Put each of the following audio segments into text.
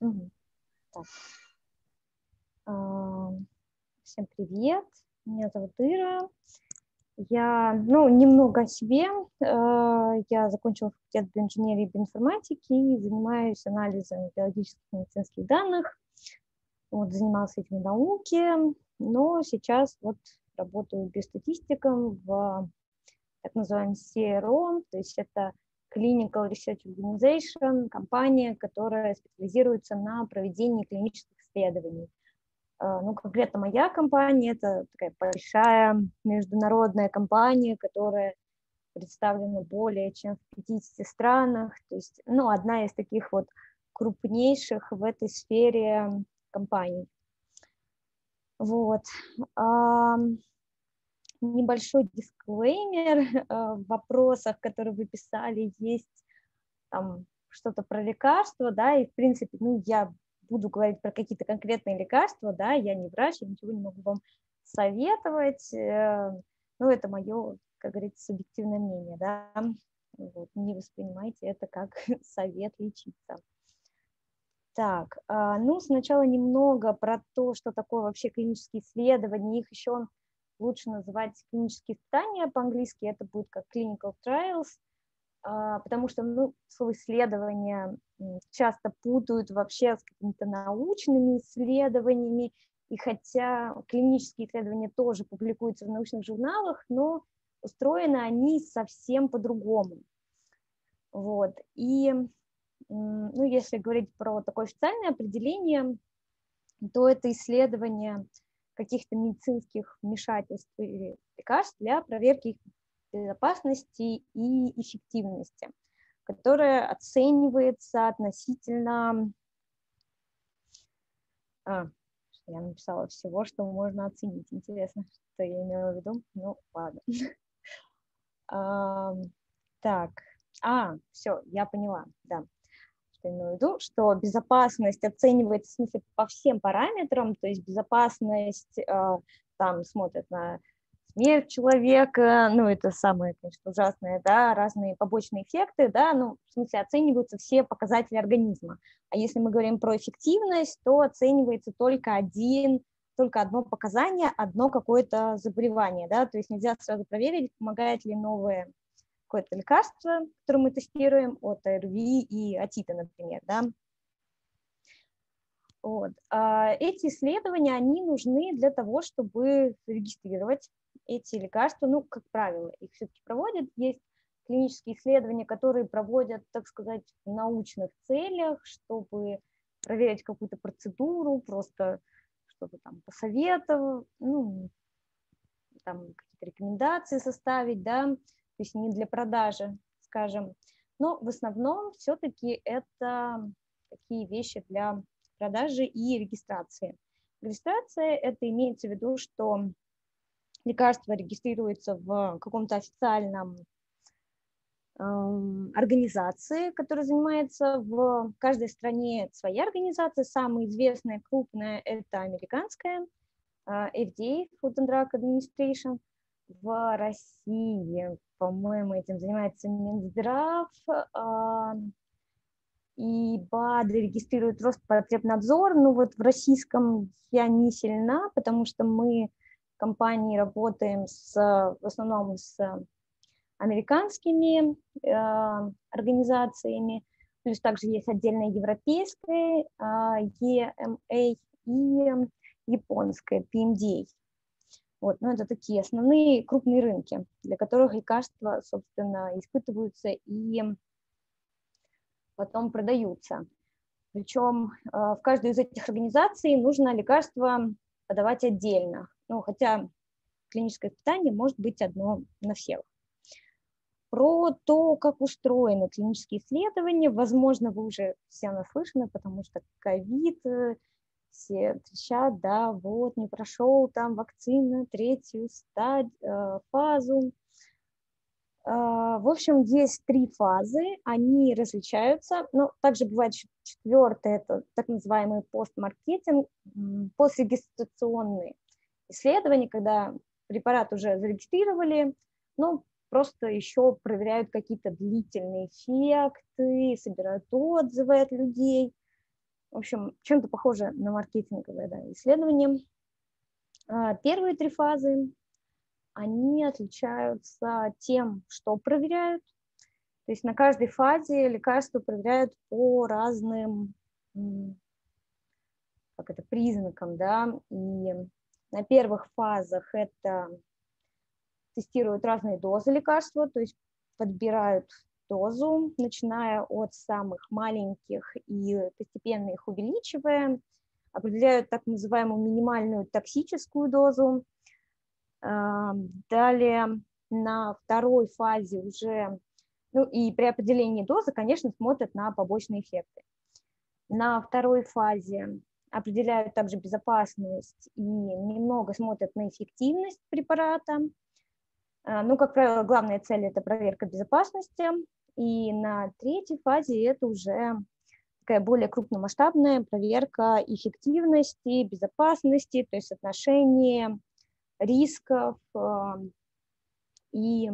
Угу. Так. А, всем привет, меня зовут Ира. Я, ну, немного о себе. А, я закончила факультет биоинженерии и биоинформатики и занимаюсь анализом биологических и медицинских данных. Вот, занималась этим в науке, но сейчас вот работаю биостатистиком в так называемом CRO, то есть это Clinical Research Organization, компания, которая специализируется на проведении клинических исследований. А, ну, конкретно моя компания – это такая большая международная компания, которая представлена более чем в 50 странах. То есть, ну, одна из таких вот крупнейших в этой сфере компаний. Вот небольшой дисклеймер э, в вопросах, которые вы писали, есть там что-то про лекарства, да, и в принципе, ну, я буду говорить про какие-то конкретные лекарства, да, я не врач, я ничего не могу вам советовать, ну, это мое, как говорится, субъективное мнение, да, вот, не воспринимайте это как совет лечиться. Так, а, ну, сначала немного про то, что такое вообще клинические исследования, их еще лучше называть клинические испытания по-английски, это будет как clinical trials, а, потому что ну, слово исследование часто путают вообще с какими-то научными исследованиями, и хотя клинические исследования тоже публикуются в научных журналах, но устроены они совсем по-другому. Вот. И ну, если говорить про такое официальное определение, то это исследование каких-то медицинских вмешательств или лекарств для проверки их безопасности и эффективности, которая оценивается относительно... А, я написала всего, что можно оценить. Интересно, что я имела в виду. Ну, ладно. Так, а, все, я поняла, да имею в виду, что безопасность оценивается в смысле по всем параметрам, то есть безопасность, э, там смотрят на смерть человека, ну, это самое, конечно, ужасное, да, разные побочные эффекты, да, ну, в смысле оцениваются все показатели организма. А если мы говорим про эффективность, то оценивается только один, только одно показание, одно какое-то заболевание, да, то есть нельзя сразу проверить, помогает ли новое какое-то лекарство, которое мы тестируем от АРВИ и атита, например, да. Вот. А эти исследования, они нужны для того, чтобы регистрировать эти лекарства. Ну, как правило, их все-таки проводят. Есть клинические исследования, которые проводят, так сказать, в научных целях, чтобы проверить какую-то процедуру, просто что-то там посоветовать, ну, там какие-то рекомендации составить, да, то есть не для продажи, скажем. Но в основном все-таки это такие вещи для продажи и регистрации. Регистрация – это имеется в виду, что лекарство регистрируется в каком-то официальном эм, организации, которая занимается в каждой стране своя организация. Самая известная, крупная – это американская, э, FDA, Food and Drug Administration – в России, по-моему, этим занимается Минздрав, а, и БАД регистрирует Роспотребнадзор, но вот в российском я не сильна, потому что мы в компании работаем с, в основном с американскими э, организациями, плюс также есть отдельная европейская э, EMA и японская PMDA. Вот, но это такие основные крупные рынки, для которых лекарства, собственно, испытываются и потом продаются. Причем а, в каждую из этих организаций нужно лекарство подавать отдельно. Ну, хотя клиническое испытание может быть одно на всех. Про то, как устроены клинические исследования, возможно, вы уже все наслышаны, потому что ковид, все трещат, да, вот, не прошел там вакцина, третью стадию, э, фазу. Э, в общем, есть три фазы, они различаются, но также бывает четвертая, это так называемый постмаркетинг, пострегистрационные исследования, когда препарат уже зарегистрировали, но просто еще проверяют какие-то длительные эффекты, собирают отзывы от людей – в общем, чем-то похоже на маркетинговое да, исследование. А, первые три фазы, они отличаются тем, что проверяют. То есть на каждой фазе лекарства проверяют по разным как это, признакам, да, и на первых фазах это тестируют разные дозы лекарства, то есть подбирают дозу, начиная от самых маленьких и постепенно их увеличивая, определяют так называемую минимальную токсическую дозу. А, далее на второй фазе уже, ну и при определении дозы, конечно, смотрят на побочные эффекты. На второй фазе определяют также безопасность и немного смотрят на эффективность препарата. А, ну, как правило, главная цель – это проверка безопасности. И на третьей фазе это уже такая более крупномасштабная проверка эффективности, безопасности, то есть отношения рисков а, и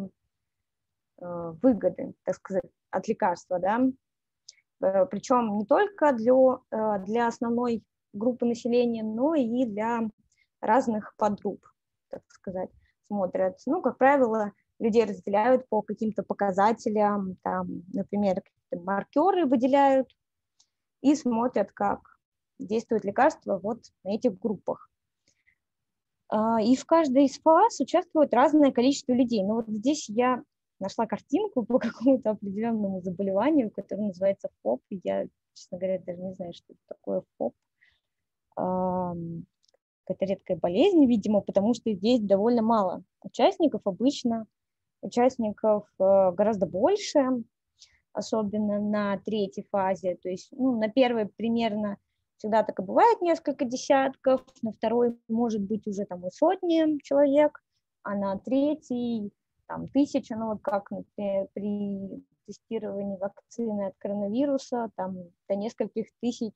а, выгоды, так сказать, от лекарства, да. Э, Причем не только для, для основной группы населения, но и для разных подгрупп, так сказать, смотрят. Ну, как правило, людей разделяют по каким-то показателям, там, например, маркеры выделяют и смотрят, как действует лекарство вот на этих группах. А, и в каждой из фаз участвует разное количество людей. Но вот здесь я нашла картинку по какому-то определенному заболеванию, которое называется ФОП. Я, честно говоря, даже не знаю, что это такое ФОП какая-то редкая болезнь, видимо, потому что здесь довольно мало участников, обычно участников э, гораздо больше, особенно на третьей фазе, то есть ну, на первой примерно всегда так и бывает несколько десятков, на второй может быть уже там и сотни человек, а на третьей там тысяча, ну вот как например, при тестировании вакцины от коронавируса, там до нескольких тысяч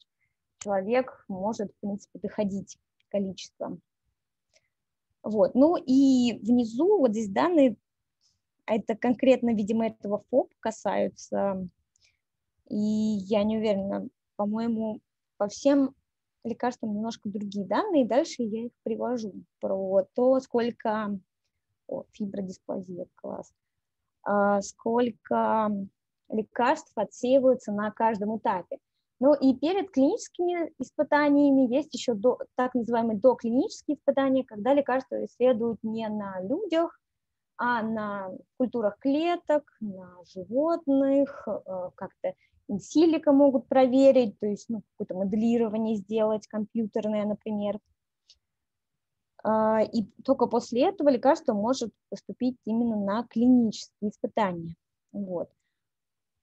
человек может, в принципе, доходить количеством. Вот. Ну и внизу вот здесь данные, это конкретно, видимо, этого ФОП касаются, и я не уверена, по-моему, по всем лекарствам немножко другие данные, дальше я их привожу про то, сколько... О, фибродисплазия, класс. А, сколько лекарств отсеиваются на каждом этапе. Ну и перед клиническими испытаниями есть еще до, так называемые доклинические испытания, когда лекарства исследуют не на людях, а на культурах клеток, на животных, э, как-то инсилика могут проверить, то есть ну, какое-то моделирование сделать, компьютерное, например. А, и только после этого лекарство может поступить именно на клинические испытания. Вот.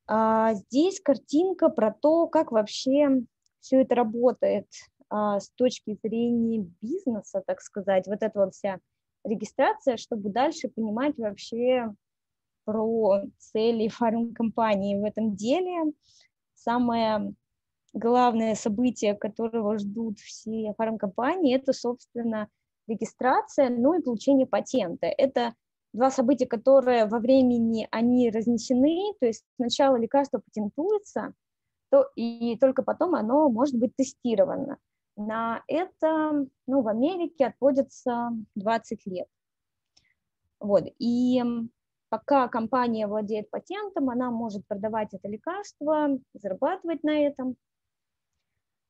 А здесь картинка про то, как вообще все это работает а, с точки зрения бизнеса, так сказать, вот эта вот вся регистрация, чтобы дальше понимать вообще про цели фармкомпании в этом деле. Самое главное событие, которого ждут все фармкомпании, это, собственно, регистрация, ну и получение патента. Это два события, которые во времени, они разнесены, то есть сначала лекарство патентуется, то, и только потом оно может быть тестировано. На это ну, в Америке отводится 20 лет. Вот. И пока компания владеет патентом, она может продавать это лекарство, зарабатывать на этом.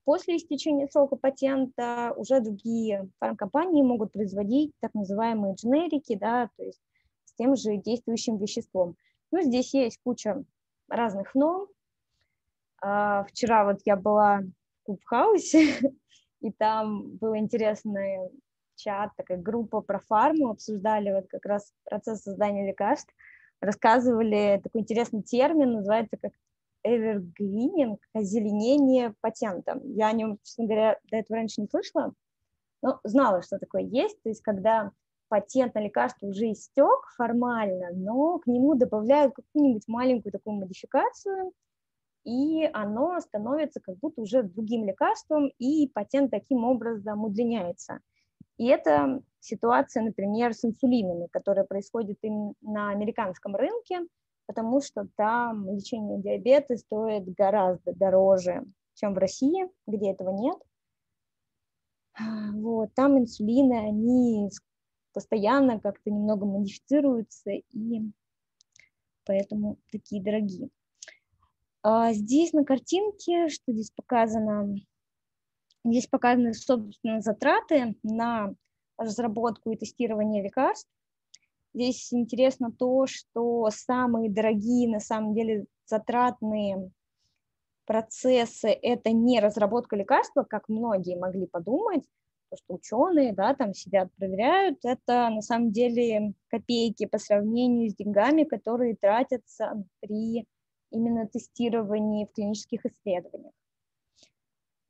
После истечения срока патента уже другие фармкомпании могут производить так называемые дженерики, да, то есть с тем же действующим веществом. Ну, здесь есть куча разных норм. А, вчера вот я была в Кубхаусе, и там был интересный чат, такая группа про фарму, обсуждали вот как раз процесс создания лекарств, рассказывали такой интересный термин, называется как evergreening, озеленение патентом. Я о нем, честно говоря, до этого раньше не слышала, но знала, что такое есть, то есть когда патент на лекарство уже истек формально, но к нему добавляют какую-нибудь маленькую такую модификацию, и оно становится как будто уже другим лекарством, и патент таким образом удлиняется. И это ситуация, например, с инсулинами, которая происходит именно на американском рынке, потому что там лечение диабета стоит гораздо дороже, чем в России, где этого нет. Вот, там инсулины, они постоянно как-то немного модифицируются, и поэтому такие дорогие. А здесь на картинке, что здесь показано, здесь показаны, собственно, затраты на разработку и тестирование лекарств. Здесь интересно то, что самые дорогие, на самом деле, затратные процессы – это не разработка лекарства, как многие могли подумать, то, что ученые, да, там сидят, проверяют, это на самом деле копейки по сравнению с деньгами, которые тратятся при именно тестировании в клинических исследованиях.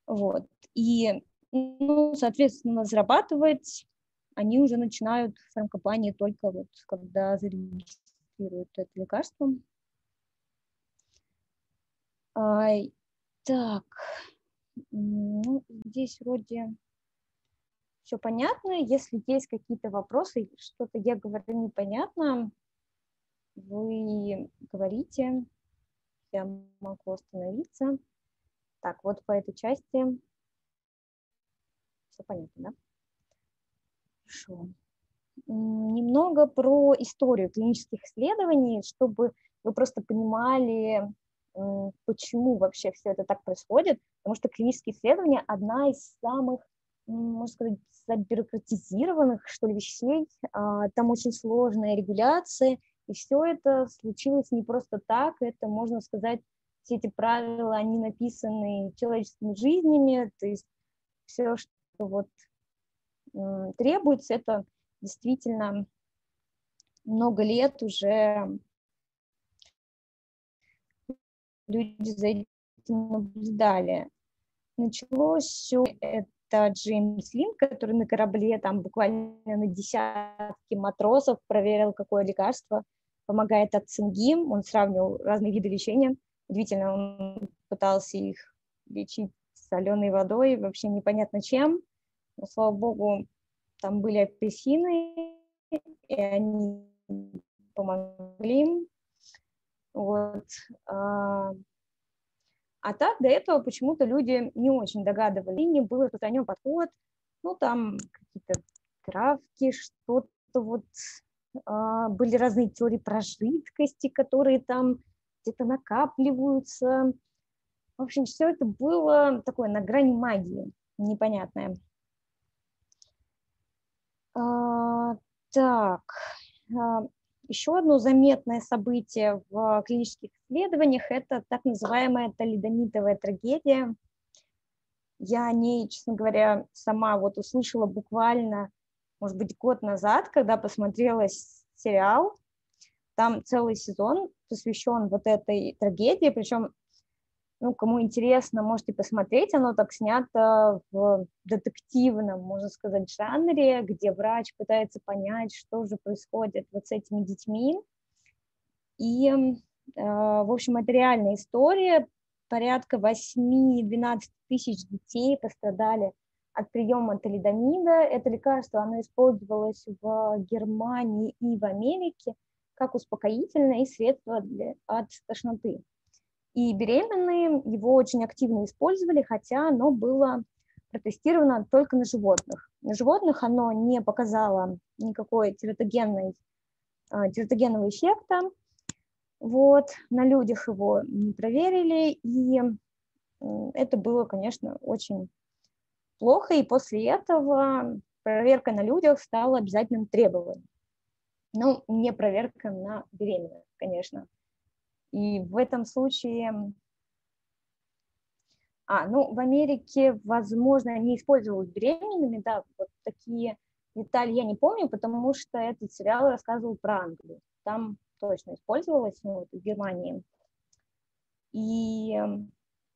Вот. И, ну, соответственно, зарабатывать они уже начинают фармкомпании только вот когда зарегистрируют это лекарство. А, так, ну, здесь вроде все понятно. Если есть какие-то вопросы, что-то я говорю непонятно, вы говорите, я могу остановиться. Так, вот по этой части все понятно, да? Хорошо. Немного про историю клинических исследований, чтобы вы просто понимали, почему вообще все это так происходит, потому что клинические исследования – одна из самых, можно сказать, забюрократизированных, что ли, вещей. А, там очень сложная регуляция, и все это случилось не просто так, это, можно сказать, все эти правила, они написаны человеческими жизнями, то есть все, что вот требуется, это действительно много лет уже люди за этим наблюдали. Началось все это Джеймс Лин, который на корабле там буквально на десятки матросов проверил, какое лекарство помогает от цинги. Он сравнивал разные виды лечения. Удивительно, он пытался их лечить соленой водой, вообще непонятно чем. Но, слава богу, там были апельсины, и они помогли. Вот. А, так до этого почему-то люди не очень догадывались, не был распространен подход, ну там какие-то травки, что-то вот, а, были разные теории про жидкости, которые там где-то накапливаются. В общем, все это было такое на грани магии, непонятное. А, так, а, еще одно заметное событие в клинических исследованиях – это так называемая талидомитовая трагедия. Я о ней, честно говоря, сама вот услышала буквально, может быть, год назад, когда посмотрела сериал. Там целый сезон посвящен вот этой трагедии, причем ну, кому интересно, можете посмотреть, оно так снято в детективном, можно сказать, жанре, где врач пытается понять, что же происходит вот с этими детьми. И, э, в общем, это реальная история. Порядка 8-12 тысяч детей пострадали от приема талидомида. Это лекарство, оно использовалось в Германии и в Америке как успокоительное и средство для, от тошноты. И беременные его очень активно использовали, хотя оно было протестировано только на животных. На животных оно не показало никакой а, тератогенного эффекта. Вот, на людях его не проверили, и это было, конечно, очень плохо, и после этого проверка на людях стала обязательным требованием. Ну, не проверка на беременных, конечно. И в этом случае... А, ну, в Америке, возможно, они использовали беременными, да, вот такие детали я не помню, потому что этот сериал рассказывал про Англию. Там точно использовалось, ну, в Германии. И,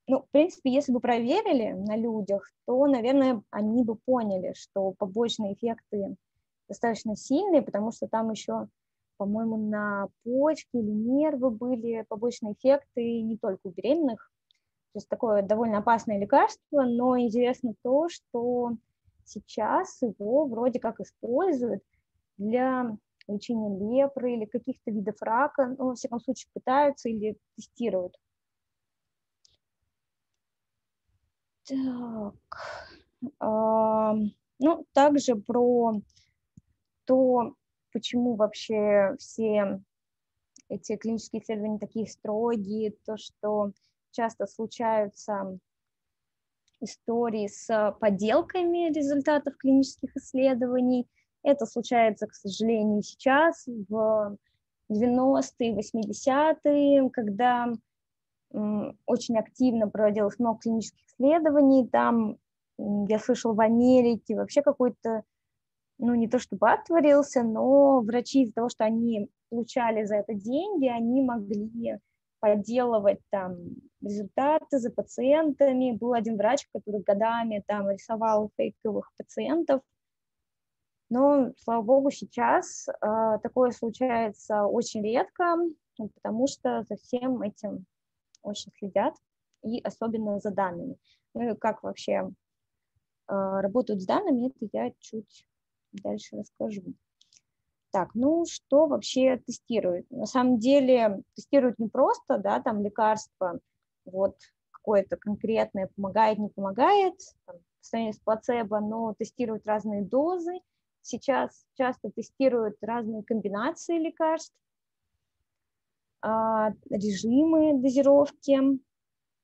ну, в принципе, если бы проверили на людях, то, наверное, они бы поняли, что побочные эффекты достаточно сильные, потому что там еще по-моему, на почки или нервы были побочные эффекты не только у беременных. То есть такое довольно опасное лекарство, но интересно то, что сейчас его вроде как используют для лечения лепры или каких-то видов рака, ну, во всяком случае, пытаются или тестируют. Так, ну, также про то, почему вообще все эти клинические исследования такие строгие, то, что часто случаются истории с подделками результатов клинических исследований. Это случается, к сожалению, сейчас, в 90-е, 80-е, когда очень активно проводилось много клинических исследований. Там, я слышала, в Америке вообще какой-то, ну, не то чтобы ад творился, но врачи из-за того, что они получали за это деньги, они могли подделывать там результаты за пациентами. Был один врач, который годами там рисовал фейковых пациентов. Но, слава богу, сейчас э, такое случается очень редко, потому что за всем этим очень следят, и особенно за данными. Ну и как вообще э, работают с данными, это я чуть дальше расскажу. Так, ну что вообще тестируют? На самом деле тестируют не просто, да, там лекарство, вот какое-то конкретное помогает, не помогает, там, по сравнению с плацебо, но тестируют разные дозы. Сейчас часто тестируют разные комбинации лекарств, а, режимы дозировки.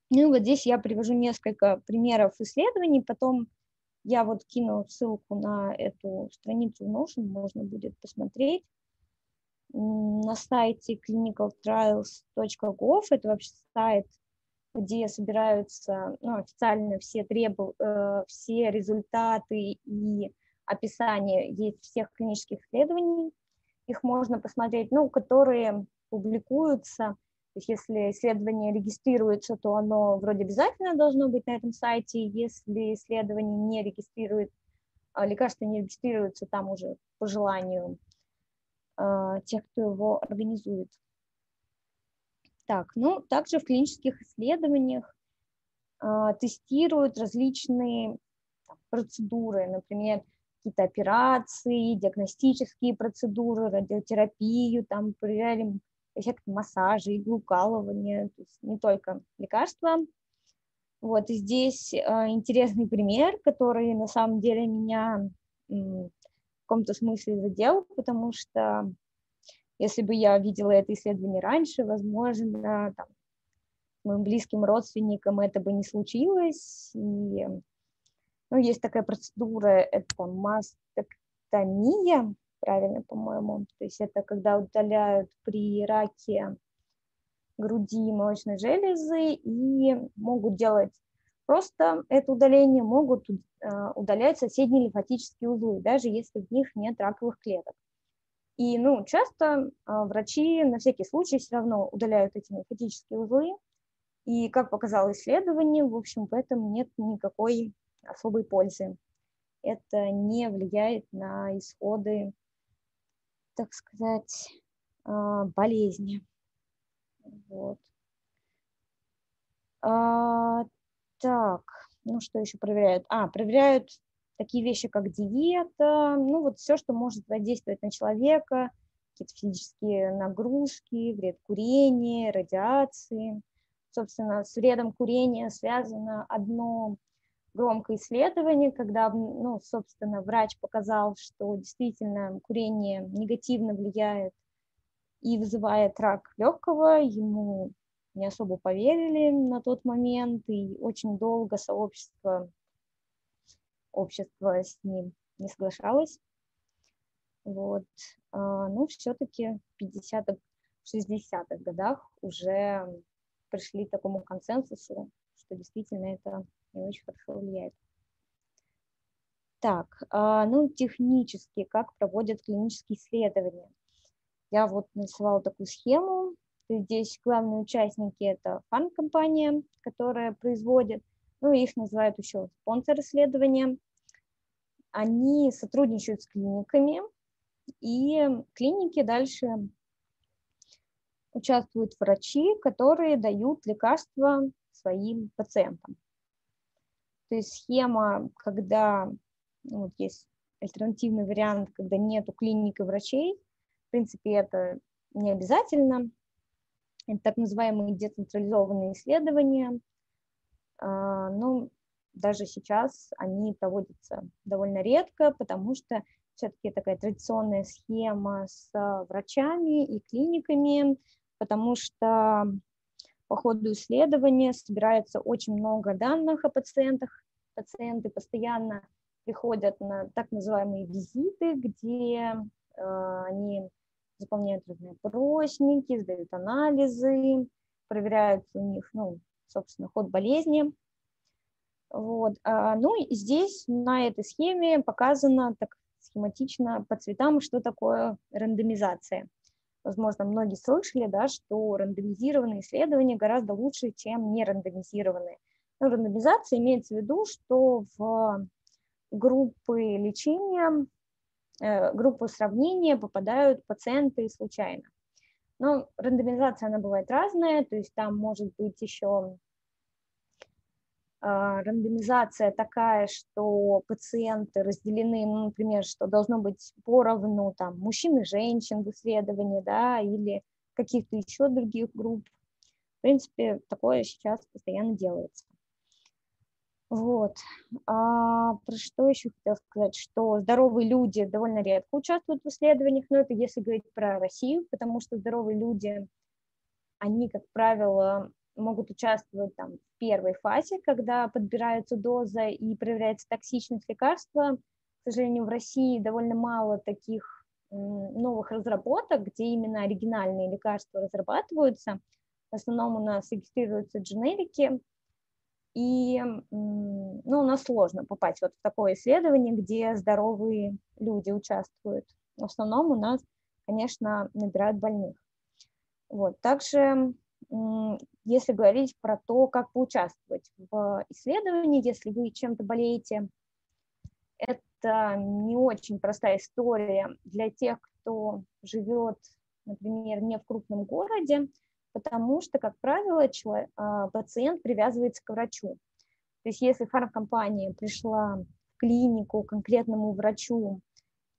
Ну, вот здесь я привожу несколько примеров исследований, потом я вот кину ссылку на эту страницу Notion, можно будет посмотреть. На сайте clinicaltrials.gov, это вообще сайт, где собираются ну, официально все, требу, э, все результаты и описание есть всех клинических исследований. Их можно посмотреть, ну, которые публикуются. То есть если исследование регистрируется, то оно вроде обязательно должно быть на этом сайте. Если исследование не регистрирует, а лекарство не регистрируется, там уже по желанию э, тех, кто его организует. Так, ну, также в клинических исследованиях э, тестируют различные процедуры, например, какие-то операции, диагностические процедуры, радиотерапию, там проверяли эффект массажа, иглукалывания, то есть не только лекарства. Вот, и здесь э, интересный пример, который на самом деле меня в каком-то смысле задел, потому что если бы я видела это исследование раньше, возможно, там, моим близким родственникам это бы не случилось. И, ну, есть такая процедура, это мастектомия, правильно, по-моему. То есть это когда удаляют при раке груди молочной железы и могут делать просто это удаление, могут э, удалять соседние лимфатические узлы, даже если в них нет раковых клеток. И ну, часто э, врачи на всякий случай все равно удаляют эти лимфатические узлы, и, как показало исследование, в общем, в этом нет никакой особой пользы. Это не влияет на исходы так сказать, а, болезни. Вот. А, так, ну что еще проверяют? А, проверяют такие вещи, как диета, ну вот все, что может воздействовать на человека, какие-то физические нагрузки, вред курения, радиации. Собственно, с вредом курения связано одно громкое исследование, когда, ну, собственно, врач показал, что действительно курение негативно влияет и вызывает рак легкого, ему не особо поверили на тот момент, и очень долго сообщество, общество с ним не соглашалось. Вот. А, ну, все-таки в 50-х, 60-х годах уже пришли к такому консенсусу, что действительно это не очень хорошо влияет. Так, а, ну, технически, как проводят клинические исследования. Я вот нарисовала такую схему. Здесь главные участники – это фармкомпания, которая производит, ну, их называют еще спонсор исследования. Они сотрудничают с клиниками, и клиники дальше участвуют врачи, которые дают лекарства своим пациентам. То есть схема, когда ну, вот есть альтернативный вариант, когда нету клиник и врачей, в принципе, это не обязательно. Это так называемые децентрализованные исследования. А, ну, даже сейчас они проводятся довольно редко, потому что все-таки такая традиционная схема с врачами и клиниками, потому что по ходу исследования собирается очень много данных о пациентах. Пациенты постоянно приходят на так называемые визиты, где э, они заполняют разные опросники, сдают анализы, проверяют у них, ну, собственно, ход болезни. Вот. А, ну и здесь на этой схеме показано так схематично по цветам, что такое рандомизация. Возможно, многие слышали, да, что рандомизированные исследования гораздо лучше, чем нерандомизированные. Но рандомизация имеется в виду, что в группы лечения, э, группу сравнения попадают пациенты случайно. Но рандомизация, она бывает разная, то есть там может быть еще а, рандомизация такая, что пациенты разделены, ну, например, что должно быть поровну там, мужчин и женщин в исследовании, да, или каких-то еще других групп. В принципе, такое сейчас постоянно делается. Вот. А, про что еще хотела сказать, что здоровые люди довольно редко участвуют в исследованиях, но это если говорить про Россию, потому что здоровые люди, они, как правило, могут участвовать там, в первой фазе, когда подбирается доза и проверяется токсичность лекарства. К сожалению, в России довольно мало таких новых разработок, где именно оригинальные лекарства разрабатываются. В основном у нас регистрируются дженерики, и ну, у нас сложно попасть вот в такое исследование, где здоровые люди участвуют. В основном у нас, конечно, набирают больных. Вот. Также если говорить про то, как поучаствовать в исследовании, если вы чем-то болеете, это не очень простая история для тех, кто живет, например, не в крупном городе, потому что, как правило, человек, а, пациент привязывается к врачу. То есть если фармкомпания пришла в клинику конкретному врачу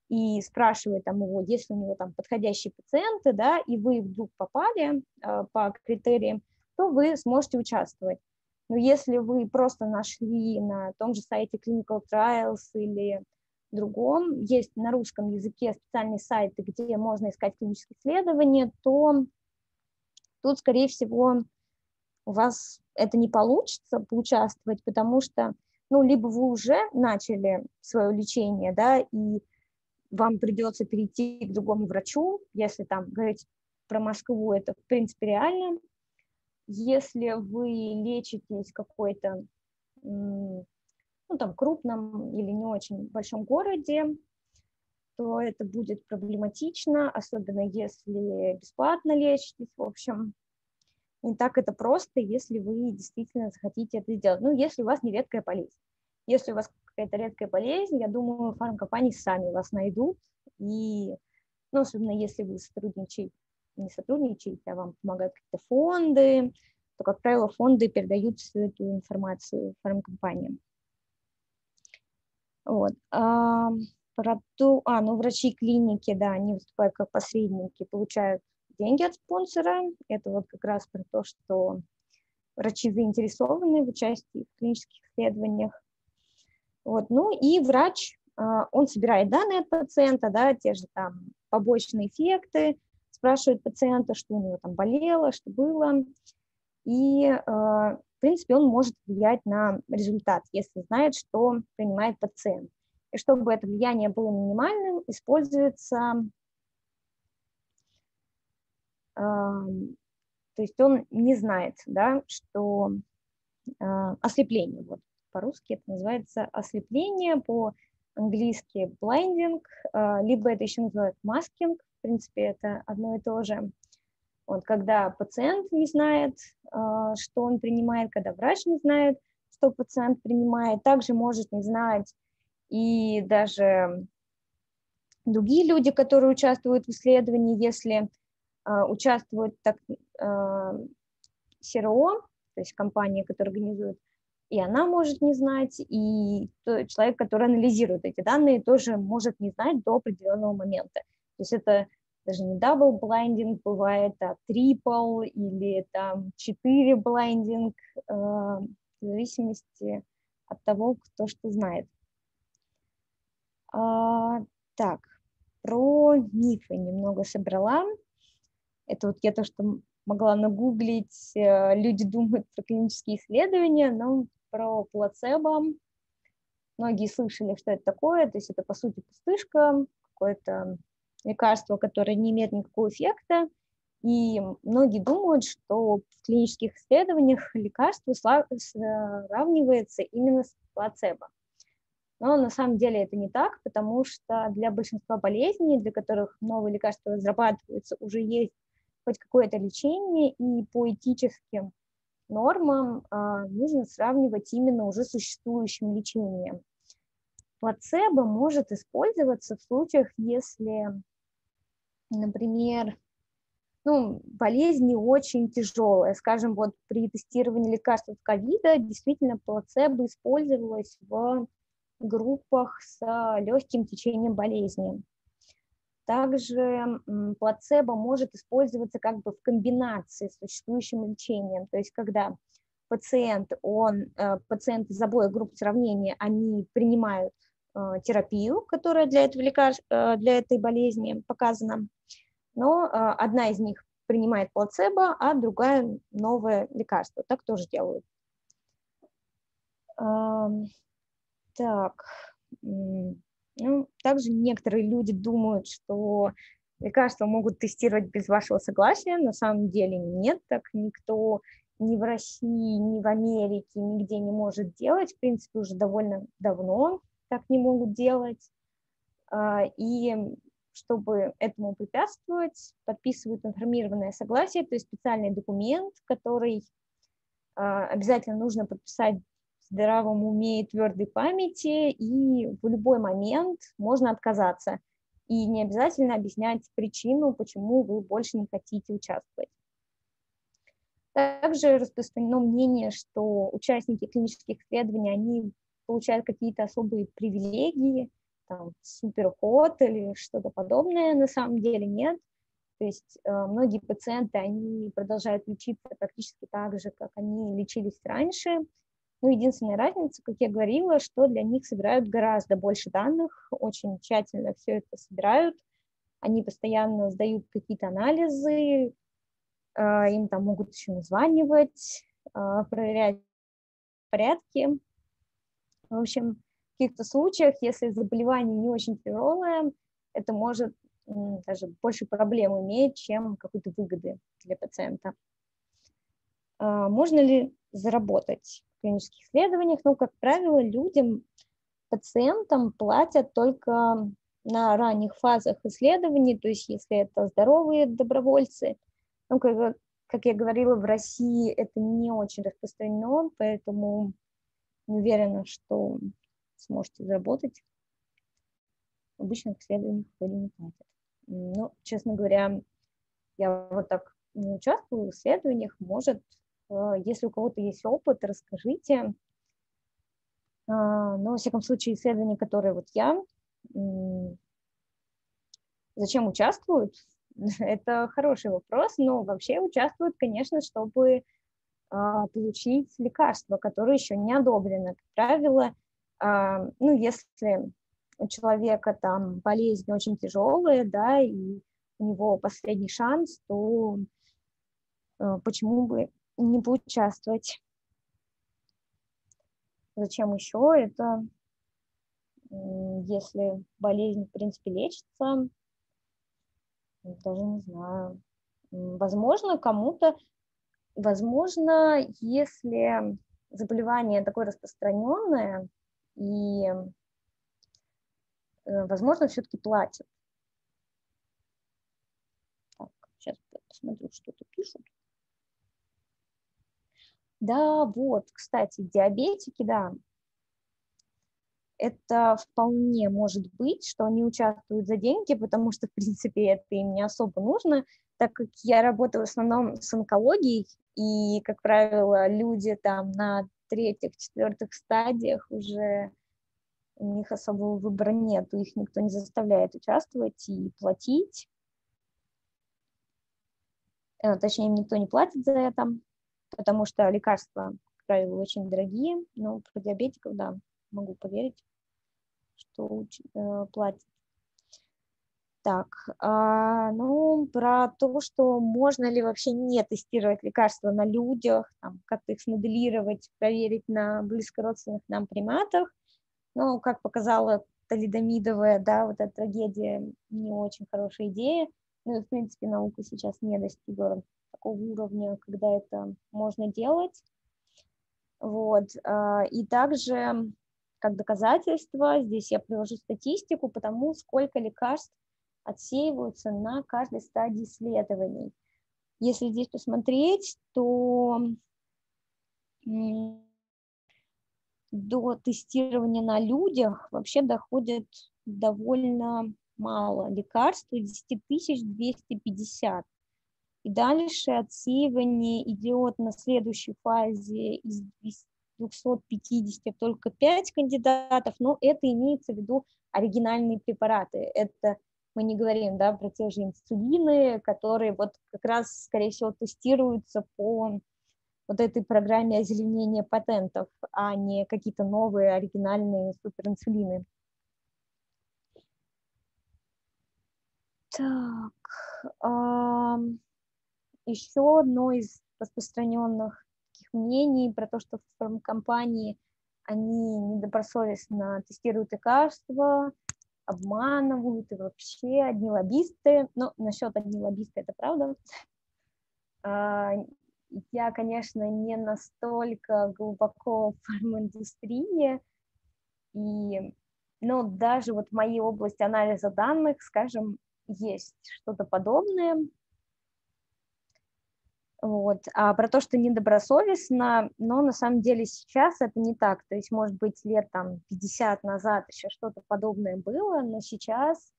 и спрашивает там его, есть ли у него там подходящие пациенты, да, и вы вдруг попали э, по критериям, то вы сможете участвовать. Но если вы просто нашли на том же сайте Clinical Trials или другом, есть на русском языке специальные сайты, где можно искать клинические исследования, то тут, скорее всего, у вас это не получится поучаствовать, потому что, ну, либо вы уже начали свое лечение, да, и вам придется перейти к другому врачу, если там говорить про Москву, это в принципе реально. Если вы лечитесь какой-то, ну, там, крупном или не очень большом городе, то это будет проблематично, особенно если бесплатно лечитесь. В общем, не так это просто, если вы действительно захотите это сделать. Ну, если у вас не редкая болезнь. Если у вас какая-то редкая болезнь, я думаю, фармкомпании сами вас найдут. И, ну, особенно если вы сотрудничаете, не сотрудничаете, а вам помогают какие-то фонды, то, как правило, фонды передают всю эту информацию фармкомпаниям. Вот. Про то, а, ну, врачи клиники, да, они выступают как посредники, получают деньги от спонсора. Это вот как раз про то, что врачи заинтересованы в участии в клинических исследованиях. Вот. Ну и врач, а, он собирает данные от пациента, да, те же там побочные эффекты, спрашивает пациента, что у него там болело, что было. И, а, в принципе, он может влиять на результат, если знает, что принимает пациент. Чтобы это влияние было минимальным, используется то есть он не знает, да, что э, ослепление, вот по-русски это называется ослепление, по-английски blinding, э, либо это еще называют masking, в принципе, это одно и то же. Вот, когда пациент не знает, э, что он принимает, когда врач не знает, что пациент принимает, также может не знать и даже другие люди, которые участвуют в исследовании, если э, участвуют так, э, СРО, то есть компания, которая организует, и она может не знать, и человек, который анализирует эти данные, тоже может не знать до определенного момента. То есть это даже не double blinding бывает, а triple или там четыре blinding, э, в зависимости от того, кто что знает. А, так, про мифы немного собрала. Это вот я то, что могла нагуглить. Э, люди думают про клинические исследования, но про плацебо. Многие слышали, что это такое. То есть это, по сути, пустышка, какое-то лекарство, которое не имеет никакого эффекта. И многие думают, что в клинических исследованиях лекарство сравнивается именно с плацебо. Но на самом деле это не так, потому что для большинства болезней, для которых новые лекарства разрабатываются, уже есть хоть какое-то лечение, и по этическим нормам а, нужно сравнивать именно уже существующим лечением. Плацебо может использоваться в случаях, если, например, ну, болезнь не очень тяжелая. Скажем, вот при тестировании лекарств от ковида действительно плацебо использовалось в группах с легким течением болезни. Также плацебо может использоваться как бы в комбинации с существующим лечением, то есть когда пациент, он, э, пациенты из обоих групп сравнения, они принимают э, терапию, которая для, этого лекарств, э, для этой болезни показана, но одна из них принимает плацебо, а другая новое лекарство. Так тоже делают. Так, ну, также некоторые люди думают, что лекарства могут тестировать без вашего согласия. На самом деле нет, так никто ни в России, ни в Америке нигде не может делать. В принципе, уже довольно давно так не могут делать. А, и чтобы этому препятствовать, подписывают информированное согласие, то есть специальный документ, который а, обязательно нужно подписать здравом уме и твердой памяти, и в любой момент можно отказаться. И не обязательно объяснять причину, почему вы больше не хотите участвовать. Также распространено мнение, что участники клинических исследований, они получают какие-то особые привилегии, там, суперход или что-то подобное, на самом деле нет. То есть э, многие пациенты, они продолжают лечиться практически так же, как они лечились раньше, ну, единственная разница, как я говорила, что для них собирают гораздо больше данных, очень тщательно все это собирают, они постоянно сдают какие-то анализы, а, им там могут еще названивать, а, проверять порядки. В общем, в каких-то случаях, если заболевание не очень тяжелое, это может даже больше проблем иметь, чем какой-то выгоды для пациента. А, можно ли заработать? Клинических исследованиях, но, как правило, людям, пациентам платят только на ранних фазах исследований, то есть если это здоровые добровольцы. Ну, как, как я говорила, в России это не очень распространено, поэтому не уверена, что сможете заработать. В обычных исследованиях вроде не платят. Ну, честно говоря, я вот так не участвую в исследованиях, может, если у кого-то есть опыт, расскажите. А, но, во всяком случае, исследования, которые вот я, зачем участвуют, это хороший вопрос, но вообще участвуют, конечно, чтобы а, получить лекарство, которое еще не одобрено. Как правило, а, ну, если у человека там болезнь очень тяжелая, да, и у него последний шанс, то э, почему бы не поучаствовать. Зачем еще это? Если болезнь, в принципе, лечится, даже не знаю. Возможно, кому-то, возможно, если заболевание такое распространенное, и, э, возможно, все-таки платят. Так, сейчас посмотрю, что тут пишут. Да, вот, кстати, диабетики, да, это вполне может быть, что они участвуют за деньги, потому что, в принципе, это им не особо нужно, так как я работаю в основном с онкологией, и, как правило, люди там на третьих, четвертых стадиях уже у них особого выбора нет, их никто не заставляет участвовать и платить. Э, точнее, им никто не платит за это потому что лекарства, правило, очень дорогие, но про диабетиков, да, могу поверить, что э, платят. Так, а, ну, про то, что можно ли вообще не тестировать лекарства на людях, там, как-то их смоделировать, проверить на близкородственных нам приматах. Ну, как показала талидомидовая, да, вот эта трагедия, не очень хорошая идея. Ну, в принципе, наука сейчас не достигла такого уровня, когда это можно делать. Вот. А, и также, как доказательство, здесь я привожу статистику по тому, сколько лекарств отсеиваются на каждой стадии исследований. Если здесь посмотреть, то до тестирования на людях вообще доходит довольно мало лекарств, 10 250. И дальше отсеивание идет на следующей фазе из 250 только 5 кандидатов, но это имеется в виду оригинальные препараты. Это мы не говорим да, про те же инсулины, которые вот как раз, скорее всего, тестируются по вот этой программе озеленения патентов, а не какие-то новые оригинальные суперинсулины. Так, еще одно из распространенных таких мнений про то, что фармкомпании, они недобросовестно тестируют лекарства, обманывают и вообще одни лоббисты. Ну, насчет одни лоббисты это правда. А, я, конечно, не настолько глубоко в фарминдустрии, и, но даже вот в моей области анализа данных, скажем, есть что-то подобное, вот. А про то, что недобросовестно, но на самом деле сейчас это не так. То есть, может быть, лет там 50 назад еще что-то подобное было, но сейчас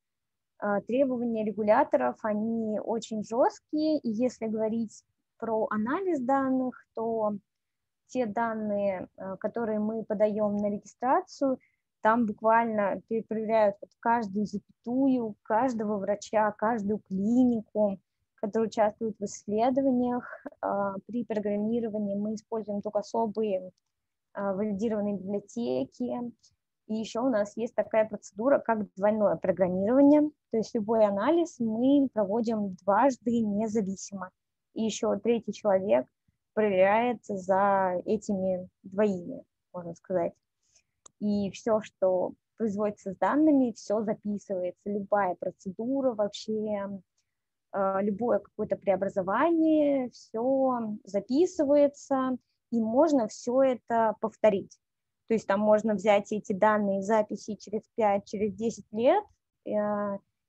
э, требования регуляторов, они очень жесткие. И если говорить про анализ данных, то те данные, э, которые мы подаем на регистрацию, там буквально перепроверяют вот каждую запятую, каждого врача, каждую клинику, которые участвуют в исследованиях. А, при программировании мы используем только особые а, валидированные библиотеки. И еще у нас есть такая процедура, как двойное программирование. То есть любой анализ мы проводим дважды независимо. И еще третий человек проверяет за этими двоими, можно сказать. И все, что производится с данными, все записывается, любая процедура вообще, любое какое-то преобразование, все записывается, и можно все это повторить. То есть там можно взять эти данные записи через 5, через 10 лет э,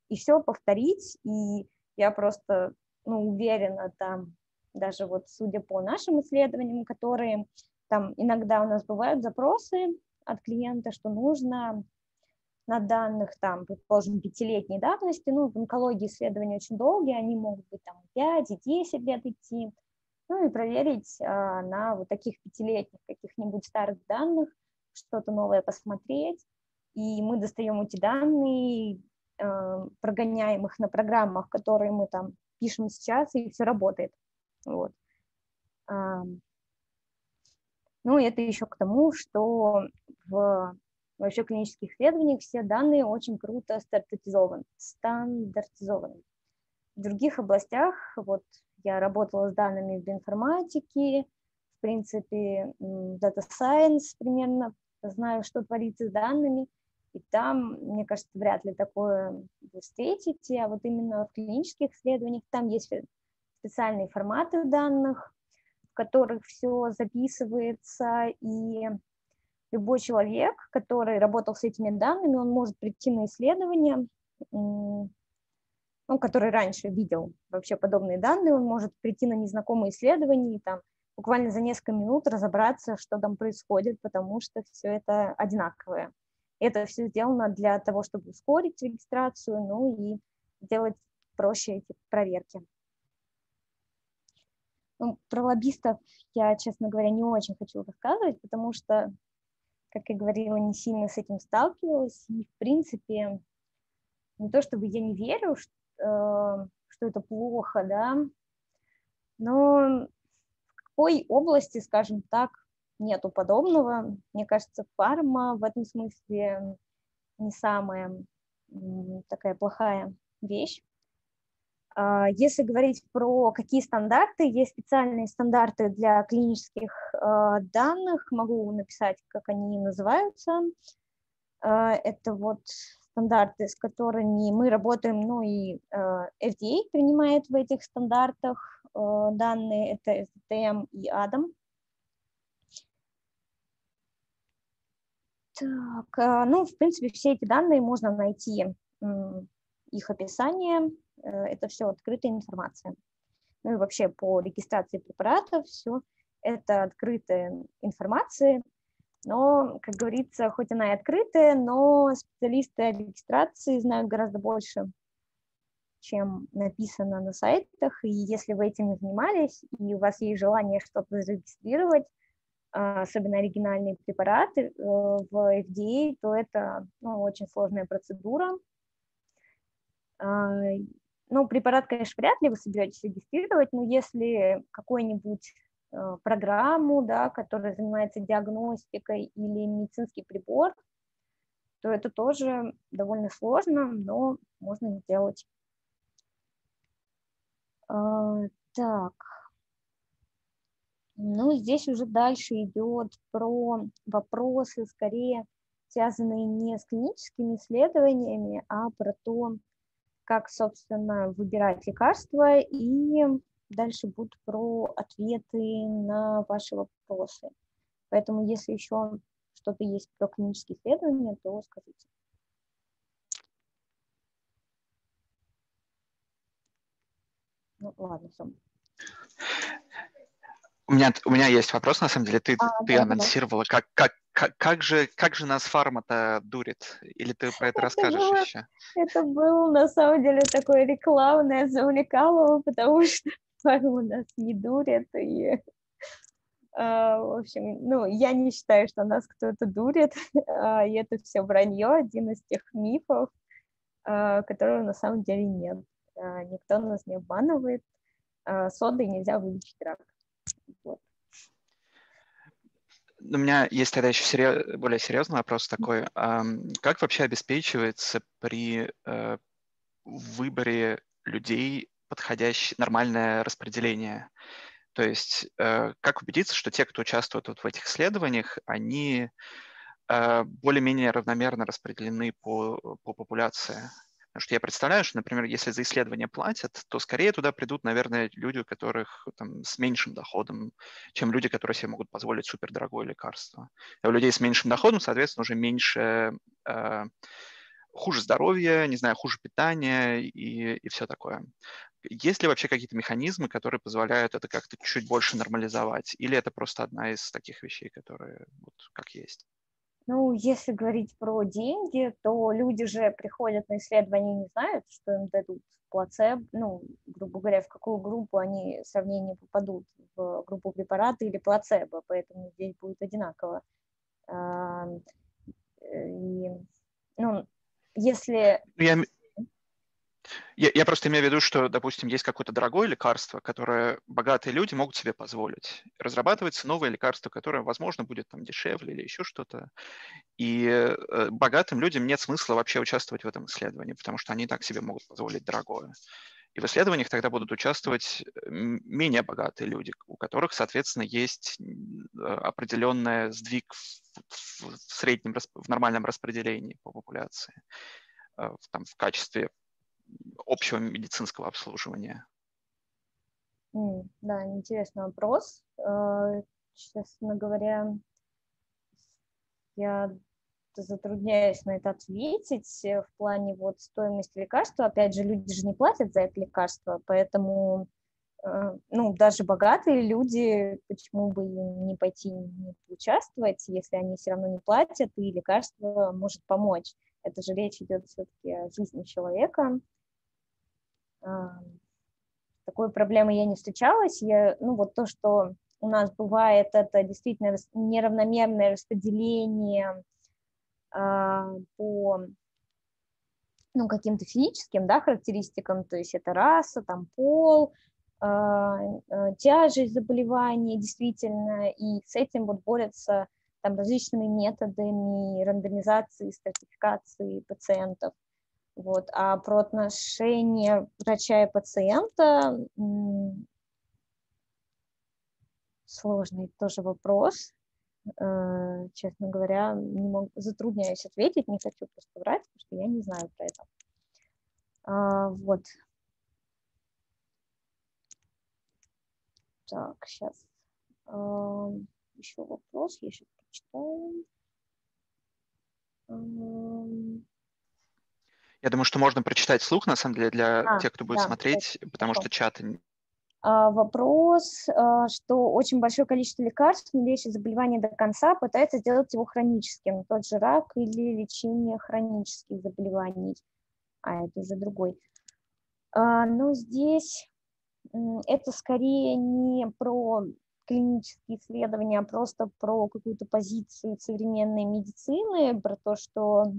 и все повторить. И я просто ну, уверена, там, даже вот судя по нашим исследованиям, которые там иногда у нас бывают запросы от клиента, что нужно на данных, там, предположим, пятилетней давности, ну, в онкологии исследования очень долгие, они могут быть там 5 и 10 лет идти, ну, и проверить а, на вот таких пятилетних каких-нибудь старых данных, что-то новое посмотреть, и мы достаем эти данные, э, прогоняем их на программах, которые мы там пишем сейчас, и все работает, вот. Ну, это еще к тому, что в вообще клинических исследованиях все данные очень круто стандартизованы. стандартизованы. В других областях, вот я работала с данными в биоинформатике, в принципе, Data Science примерно, знаю, что творится с данными, и там, мне кажется, вряд ли такое вы встретите, а вот именно в клинических исследованиях там есть специальные форматы данных, в которых все записывается, и любой человек, который работал с этими данными, он может прийти на исследование, ну, который раньше видел вообще подобные данные, он может прийти на незнакомые исследования и там буквально за несколько минут разобраться, что там происходит, потому что все это одинаковое. Это все сделано для того, чтобы ускорить регистрацию, ну и сделать проще эти проверки. Ну, про лоббистов я, честно говоря, не очень хочу рассказывать, потому что как я говорила, не сильно с этим сталкивалась. И, в принципе, не то чтобы я не верю, что, э, что это плохо, да, но в какой области, скажем так, нету подобного. Мне кажется, фарма в этом смысле не самая такая плохая вещь. А, если говорить про какие стандарты, есть специальные стандарты для клинических а, данных, могу написать, как они называются. А, это вот стандарты, с которыми мы работаем, ну и FDA принимает в этих стандартах данные, это SDTM и ADAM. Так, ну, в принципе, все эти данные можно найти, их описание это все открытая информация. Ну и вообще по регистрации препаратов все это открытая информация, но, как говорится, хоть она и открытая, но специалисты регистрации знают гораздо больше, чем написано на сайтах, и если вы этим не занимались, и у вас есть желание что-то зарегистрировать, а, особенно оригинальные препараты э, в FDA, то это ну, очень сложная процедура. Ну, препарат, конечно, вряд ли вы соберетесь регистрировать, но если какую-нибудь э, программу, да, которая занимается диагностикой или медицинский прибор, то это тоже довольно сложно, но можно сделать. А, так. Ну, здесь уже дальше идет про вопросы, скорее связанные не с клиническими исследованиями, а про то, как, собственно, выбирать лекарства, и дальше будут про ответы на ваши вопросы. Поэтому, если еще что-то есть про клинические исследования, то скажите. Ну, ладно, все. У меня, у меня есть вопрос, на самом деле. Ты, а, ты да, анонсировала, да. Как, как, как, как, же, как же нас фарма-то дурит? Или ты про это, это расскажешь было, еще? Это был на самом деле такое рекламное завлекалово, потому что фарма нас не дурит. И, э, в общем, ну, я не считаю, что нас кто-то дурит. Э, и это все вранье, один из тех мифов, э, которого на самом деле нет. Э, никто нас не обманывает. Э, содой нельзя вылечить рак. Вот у меня есть тогда еще серьез, более серьезный вопрос такой. Как вообще обеспечивается при э, выборе людей подходящее нормальное распределение? То есть э, как убедиться, что те, кто участвует вот в этих исследованиях, они э, более-менее равномерно распределены по, по популяции? Потому что я представляю, что, например, если за исследование платят, то скорее туда придут, наверное, люди, у которых там, с меньшим доходом, чем люди, которые себе могут позволить супердорогое лекарство. А у людей с меньшим доходом, соответственно, уже меньше, э, хуже здоровье, не знаю, хуже питание и, и все такое. Есть ли вообще какие-то механизмы, которые позволяют это как-то чуть больше нормализовать? Или это просто одна из таких вещей, которые вот как есть? Ну, если говорить про деньги, то люди же приходят на исследование и не знают, что им дадут плацеб, ну, грубо говоря, в какую группу они в сравнении попадут, в группу препарата или плацебо, поэтому здесь будет одинаково. И, ну, если... Я, я, я просто имею в виду, что, допустим, есть какое-то дорогое лекарство, которое богатые люди могут себе позволить. Разрабатывается новое лекарство, которое, возможно, будет там дешевле или еще что-то. И э, богатым людям нет смысла вообще участвовать в этом исследовании, потому что они так себе могут позволить дорогое. И в исследованиях тогда будут участвовать менее богатые люди, у которых, соответственно, есть э, определенный сдвиг в, в среднем, в нормальном распределении по популяции, э, там, в качестве общего медицинского обслуживания? Да, интересный вопрос. Э, честно говоря, я затрудняюсь на это ответить в плане вот стоимости лекарства. Опять же, люди же не платят за это лекарство, поэтому э, ну, даже богатые люди, почему бы им не пойти не участвовать, если они все равно не платят, и лекарство может помочь. Это же речь идет все-таки о жизни человека, такой проблемы я не встречалась. Я, ну, вот то, что у нас бывает, это действительно неравномерное распределение а, по ну, каким-то физическим да, характеристикам, то есть это раса, там, пол, а, а, тяжесть заболевания действительно, и с этим вот борются там различными методами рандомизации, стратификации пациентов. Вот. А про отношения врача и пациента сложный тоже вопрос. Э, честно говоря, не могу, затрудняюсь ответить, не хочу просто врать, потому что я не знаю про это. А, вот. Так, сейчас. А, еще вопрос, я сейчас прочитаю. Я думаю, что можно прочитать слух, на самом деле, для а, тех, кто будет да, смотреть, потому что чата а, вопрос, а, что очень большое количество лекарств не лечит заболевание до конца, пытается сделать его хроническим, тот же рак или лечение хронических заболеваний. А, это уже другой. А, но здесь это скорее не про клинические исследования, а просто про какую-то позицию современной медицины, про то, что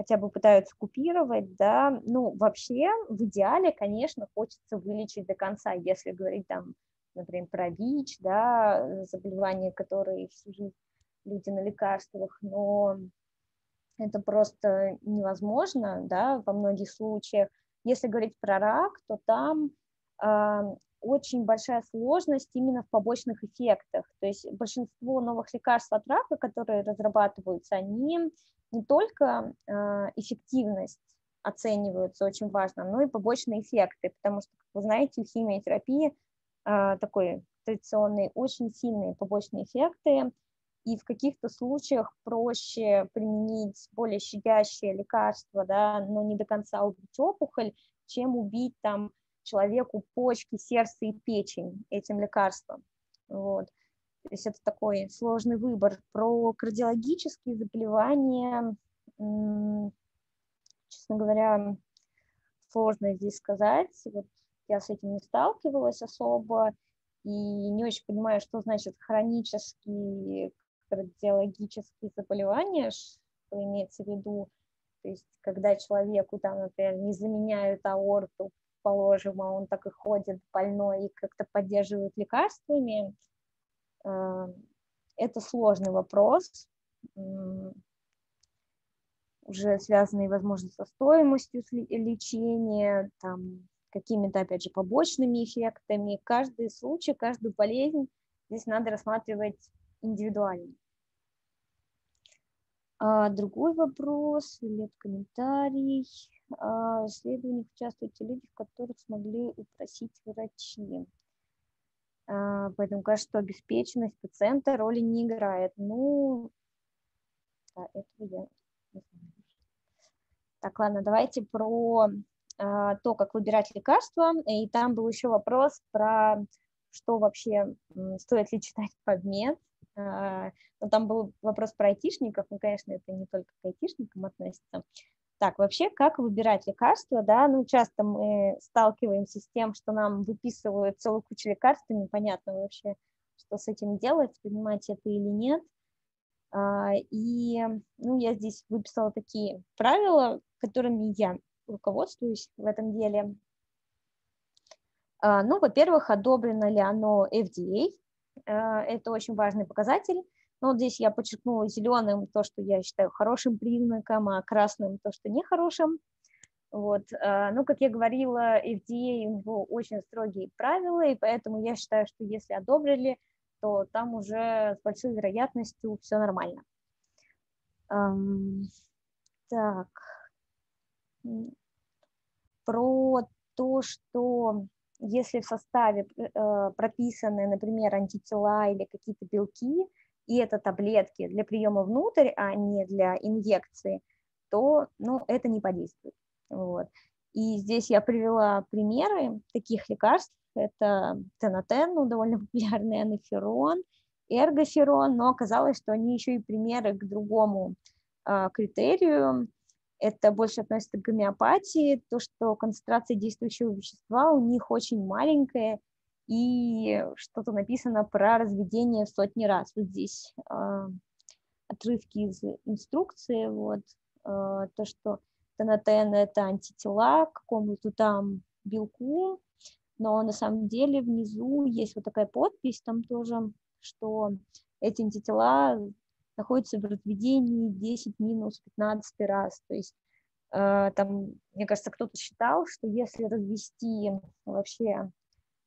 хотя бы пытаются купировать, да, ну, вообще, в идеале, конечно, хочется вылечить до конца, если говорить там, например, про ВИЧ, да, заболевания, которые всю жизнь люди на лекарствах, но это просто невозможно, да, во многих случаях. Если говорить про рак, то там э, очень большая сложность именно в побочных эффектах. То есть большинство новых лекарств от рака, которые разрабатываются, они не только а, эффективность оцениваются очень важно, но и побочные эффекты, потому что, как вы знаете, у химиотерапии а, такой традиционные очень сильные побочные эффекты, и в каких-то случаях проще применить более щадящее лекарство, да, но не до конца убить опухоль, чем убить там человеку почки, сердце и печень этим лекарством. Вот. То есть это такой сложный выбор. Про кардиологические заболевания, честно говоря, сложно здесь сказать. Вот я с этим не сталкивалась особо и не очень понимаю, что значит хронические кардиологические заболевания, что имеется в виду. То есть, когда человеку, там, например, не заменяют аорту, положим, а он так и ходит больной и как-то поддерживают лекарствами, это сложный вопрос, уже связанный, возможно, со стоимостью лечения, там, какими-то, опять же, побочными эффектами. Каждый случай, каждую болезнь здесь надо рассматривать индивидуально. А другой вопрос или комментарий. А, в исследованиях участвуют те люди, в которых смогли упросить врачи. А, поэтому кажется, что обеспеченность пациента роли не играет. Ну, да, это я. Так, ладно, давайте про а, то, как выбирать лекарства. И там был еще вопрос про что вообще стоит ли читать PubMed. А, но там был вопрос про айтишников, ну, конечно, это не только к айтишникам относится. Так, вообще, как выбирать лекарства, да, ну, часто мы сталкиваемся с тем, что нам выписывают целую кучу лекарств, и непонятно вообще, что с этим делать, принимать это или нет. А, и, ну, я здесь выписала такие правила, которыми я руководствуюсь в этом деле. А, ну, во-первых, одобрено ли оно FDA, а, это очень важный показатель, но вот здесь я подчеркнула зеленым то, что я считаю хорошим признаком, а красным то, что нехорошим. Вот. А, ну, как я говорила, FDA у него очень строгие правила, и поэтому я считаю, что если одобрили, то там уже с большой вероятностью все нормально. Так. Про то, что если в составе э, прописаны, например, антитела или какие-то белки, и это таблетки для приема внутрь, а не для инъекции, то ну, это не подействует. Вот. И здесь я привела примеры таких лекарств. Это тенотен, ну, довольно популярный анаферон, эргоферон, но оказалось, что они еще и примеры к другому а, критерию. Это больше относится к гомеопатии, то, что концентрация действующего вещества у них очень маленькая, и что-то написано про разведение в сотни раз. Вот здесь э, отрывки из инструкции, вот, э, то, что ТНТН – это антитела к какому-то там белку, но на самом деле внизу есть вот такая подпись, там тоже, что эти антитела находятся в разведении 10 минус 15 раз, то есть э, там, мне кажется, кто-то считал, что если развести вообще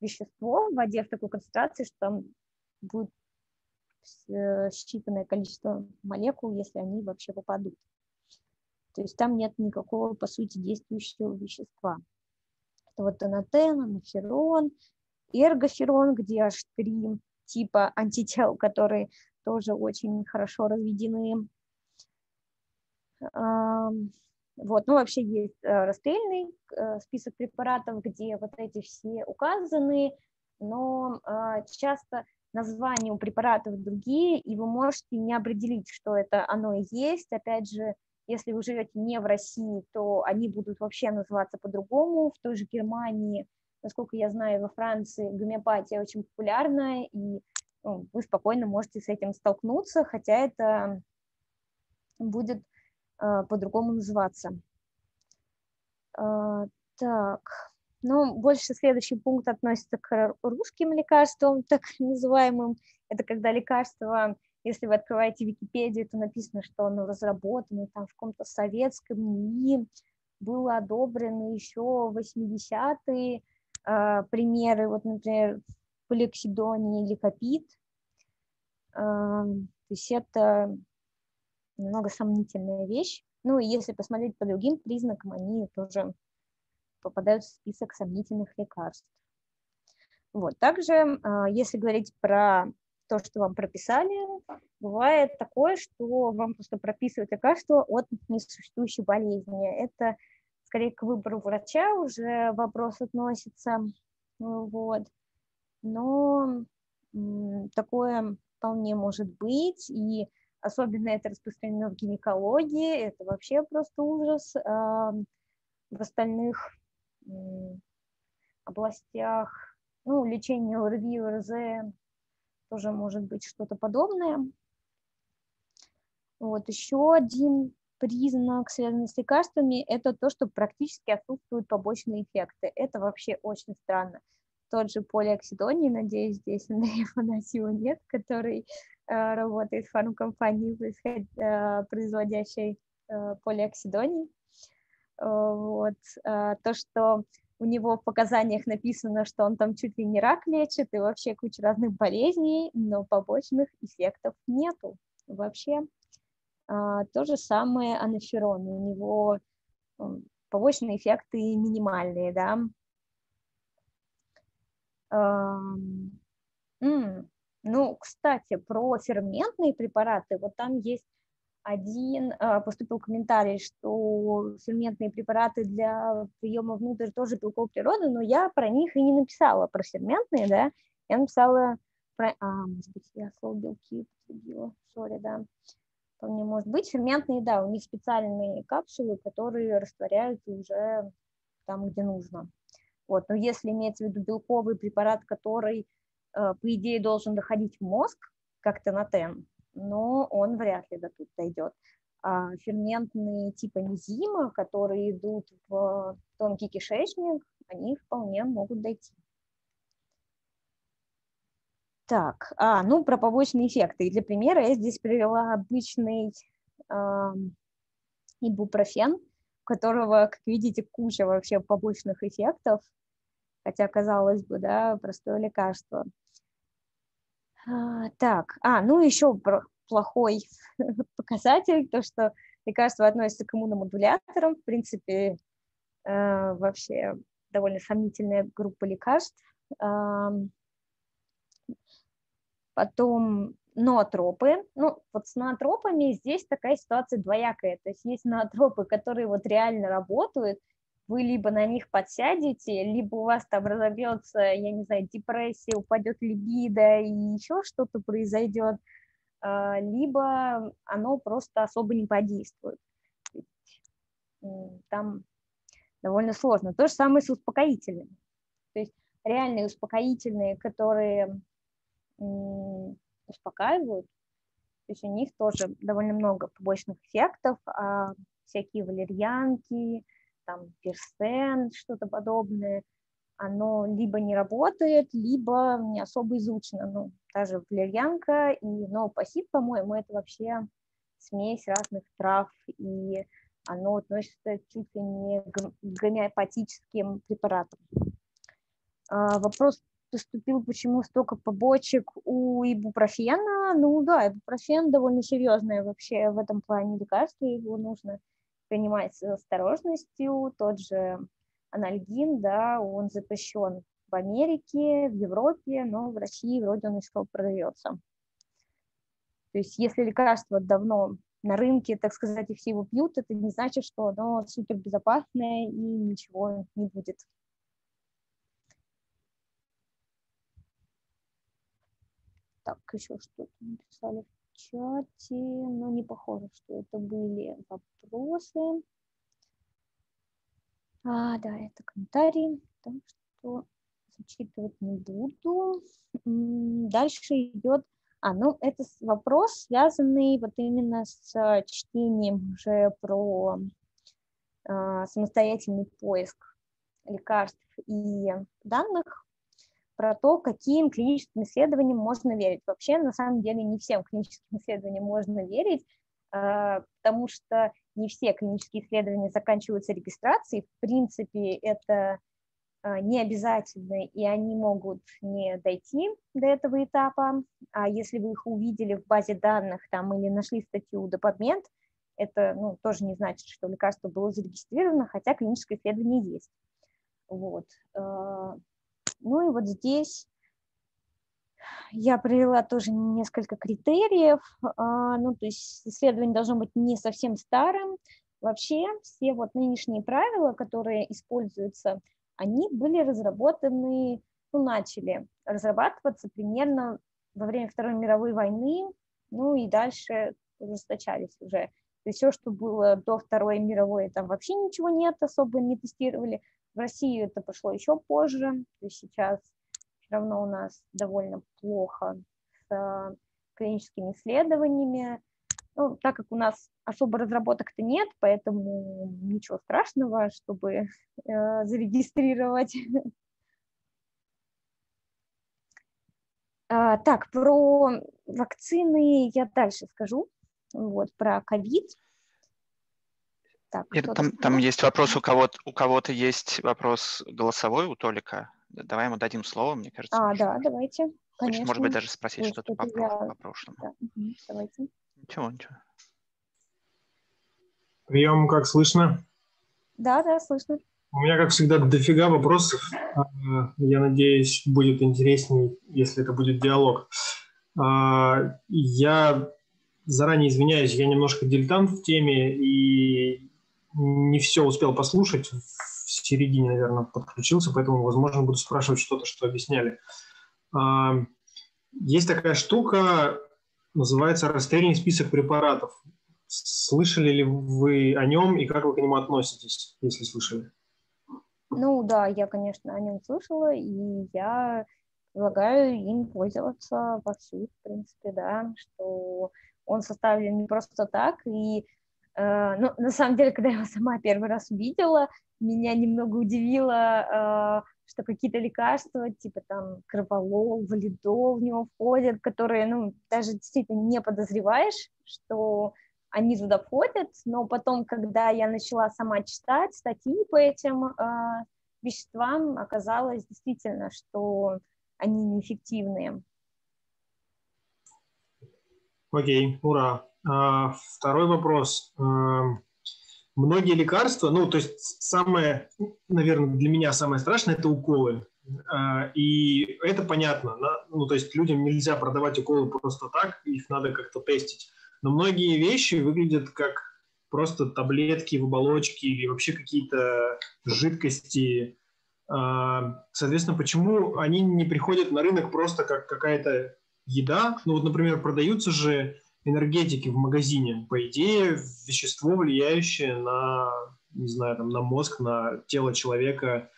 вещество в воде в такой концентрации, что там будет э, считанное количество молекул, если они вообще попадут. То есть там нет никакого, по сути, действующего вещества. Это вот анатен, анаферон, эргоферон, где аж три типа антител, которые тоже очень хорошо разведены. Вот, ну вообще есть э, расстрельный э, список препаратов, где вот эти все указаны, но а, часто названия у препаратов другие, и вы можете не определить, что это оно и есть. Опять же, если вы живете не в России, то они будут вообще называться по-другому. В той же Германии, насколько я знаю, во Франции гомеопатия очень популярная, и ну, вы спокойно можете с этим столкнуться, хотя это будет э, по-другому называться. Э, так, ну, больше следующий пункт относится к русским лекарствам, так называемым. Это когда лекарство если вы открываете Википедию, то написано, что оно разработано там в каком-то советском НИИ, было одобрено еще в 80-е. Э, примеры, вот, например, полиоксидония или капит. Э, то есть это немного сомнительная вещь. Ну и если посмотреть по другим признакам, они тоже попадают в список сомнительных лекарств. Вот. Также, э, если говорить про то, что вам прописали, бывает такое, что вам просто прописывают лекарство от несуществующей болезни. Это скорее к выбору врача уже вопрос относится. Вот. Но такое вполне может быть, и особенно это распространено в гинекологии, это вообще просто ужас. В остальных областях, ну, лечение ОРВИ, ОРЗ, тоже может быть что-то подобное. Вот еще один признак, связанный с лекарствами, это то, что практически отсутствуют побочные эффекты. Это вообще очень странно. Тот же полиоксидоний, надеюсь, здесь Андрея Афанасьева нет, который работает в фармкомпании, э, производящей э, полиоксидоний. Э, вот. Э, то, что у него в показаниях написано, что он там чуть ли не рак лечит и вообще куча разных болезней, но побочных эффектов нету вообще. А, то же самое анаферон, у него побочные эффекты минимальные, да. Ну, кстати, про ферментные препараты, вот там есть один а, поступил комментарий, что ферментные препараты для приема внутрь тоже белков природы, но я про них и не написала, про ферментные, да, я написала про, а, может быть, я слово белки употребила, сори, да, вполне может быть, ферментные, да, у них специальные капсулы, которые растворяются уже там, где нужно, вот, но если имеется в виду белковый препарат, который, по идее, должен доходить в мозг, как тенотен, но он вряд ли до тут дойдет. А ферментные типа энзима, которые идут в тонкий кишечник, они вполне могут дойти. Так, а, ну про побочные эффекты. И для примера я здесь привела обычный э, ибупрофен, у которого, как видите, куча вообще побочных эффектов, хотя, казалось бы, да, простое лекарство. А, так, а, ну еще плохой показатель, то, что лекарство относится к иммуномодуляторам, в принципе, э, вообще довольно сомнительная группа лекарств. Потом ноотропы. Ну, вот с ноотропами здесь такая ситуация двоякая. То есть есть ноотропы, которые вот реально работают, вы либо на них подсядете, либо у вас там разобьется, я не знаю, депрессия, упадет либидо и еще что-то произойдет, а, либо оно просто особо не подействует. Там довольно сложно. То же самое с успокоительными. То есть реальные успокоительные, которые успокаивают, то есть у них тоже довольно много побочных эффектов, а всякие валерьянки, там персен, что-то подобное, оно либо не работает, либо не особо изучено. Ну, даже валерьянка и новопосит, по-моему, это вообще смесь разных трав, и оно относится чуть ли не к гомеопатическим препаратам. А, вопрос поступил, почему столько побочек у ибупрофена. Ну да, ибупрофен довольно серьезное вообще в этом плане лекарство, его нужно принимать с осторожностью. Тот же анальгин, да, он запрещен в Америке, в Европе, но в России вроде он еще продается. То есть если лекарство давно на рынке, так сказать, и все его пьют, это не значит, что оно супер безопасное и ничего не будет. Так, еще что-то написали чате, но не похоже, что это были вопросы. А, да, это комментарии, так что зачитывать не буду. Дальше идет, а, ну, это вопрос, связанный вот именно с чтением уже про а, самостоятельный поиск лекарств и данных, про то, каким клиническим исследованиям можно верить. Вообще, на самом деле, не всем клиническим исследованиям можно верить, а, потому что не все клинические исследования заканчиваются регистрацией. В принципе, это а, не обязательно, и они могут не дойти до этого этапа. А если вы их увидели в базе данных там, или нашли статью до подмент, это ну, тоже не значит, что лекарство было зарегистрировано, хотя клиническое исследование есть. Вот. Ну и вот здесь я привела тоже несколько критериев. А, ну, то есть исследование должно быть не совсем старым. Вообще все вот нынешние правила, которые используются, они были разработаны, ну, начали разрабатываться примерно во время Второй мировой войны, ну и дальше ужесточались уже. То есть все, что было до Второй мировой, там вообще ничего нет, особо не тестировали. В Россию это пошло еще позже, то есть сейчас равно у нас довольно плохо с э, клиническими исследованиями. Ну, так как у нас особо разработок-то нет, поэтому ничего страшного, чтобы э, зарегистрировать. А, так, про вакцины я дальше скажу. Вот, про ковид. Так, там, там есть вопрос, у кого-то, у кого-то есть вопрос голосовой у Толика. Давай ему дадим слово, мне кажется. А, да, давайте. Конечно. Хочет, может быть, даже спросить что-то по, я... по прошлому. Да. Угу. Давайте. Ничего, ничего. Прием, как слышно? Да, да, слышно. У меня, как всегда, дофига вопросов. А, я надеюсь, будет интереснее, если это будет диалог. А, я заранее извиняюсь, я немножко дилетант в теме и не все успел послушать в середине, наверное, подключился, поэтому, возможно, буду спрашивать что-то, что объясняли. А, есть такая штука, называется растерянный список препаратов. Слышали ли вы о нем и как вы к нему относитесь, если слышали? Ну да, я, конечно, о нем слышала, и я предлагаю им пользоваться вовсю, в принципе, да, что он составлен не просто так, и ну, на самом деле, когда я его сама первый раз увидела, меня немного удивило, а, что какие-то лекарства, типа там кроволол, валидол в него входят, которые, ну, даже действительно не подозреваешь, что они туда входят, но потом, когда я начала сама читать статьи по этим э, веществам, оказалось действительно, что они неэффективные. Окей, ура. А, второй вопрос. А, многие лекарства, ну, то есть самое, наверное, для меня самое страшное – это уколы. А, и это понятно. Ну, то есть людям нельзя продавать уколы просто так, их надо как-то тестить. Но многие вещи выглядят как просто таблетки в оболочке или вообще какие-то жидкости. А, соответственно, почему они не приходят на рынок просто как какая-то еда? Ну вот, например, продаются же энергетики в магазине. По идее, вещество, влияющее на, не знаю, там, на мозг, на тело человека,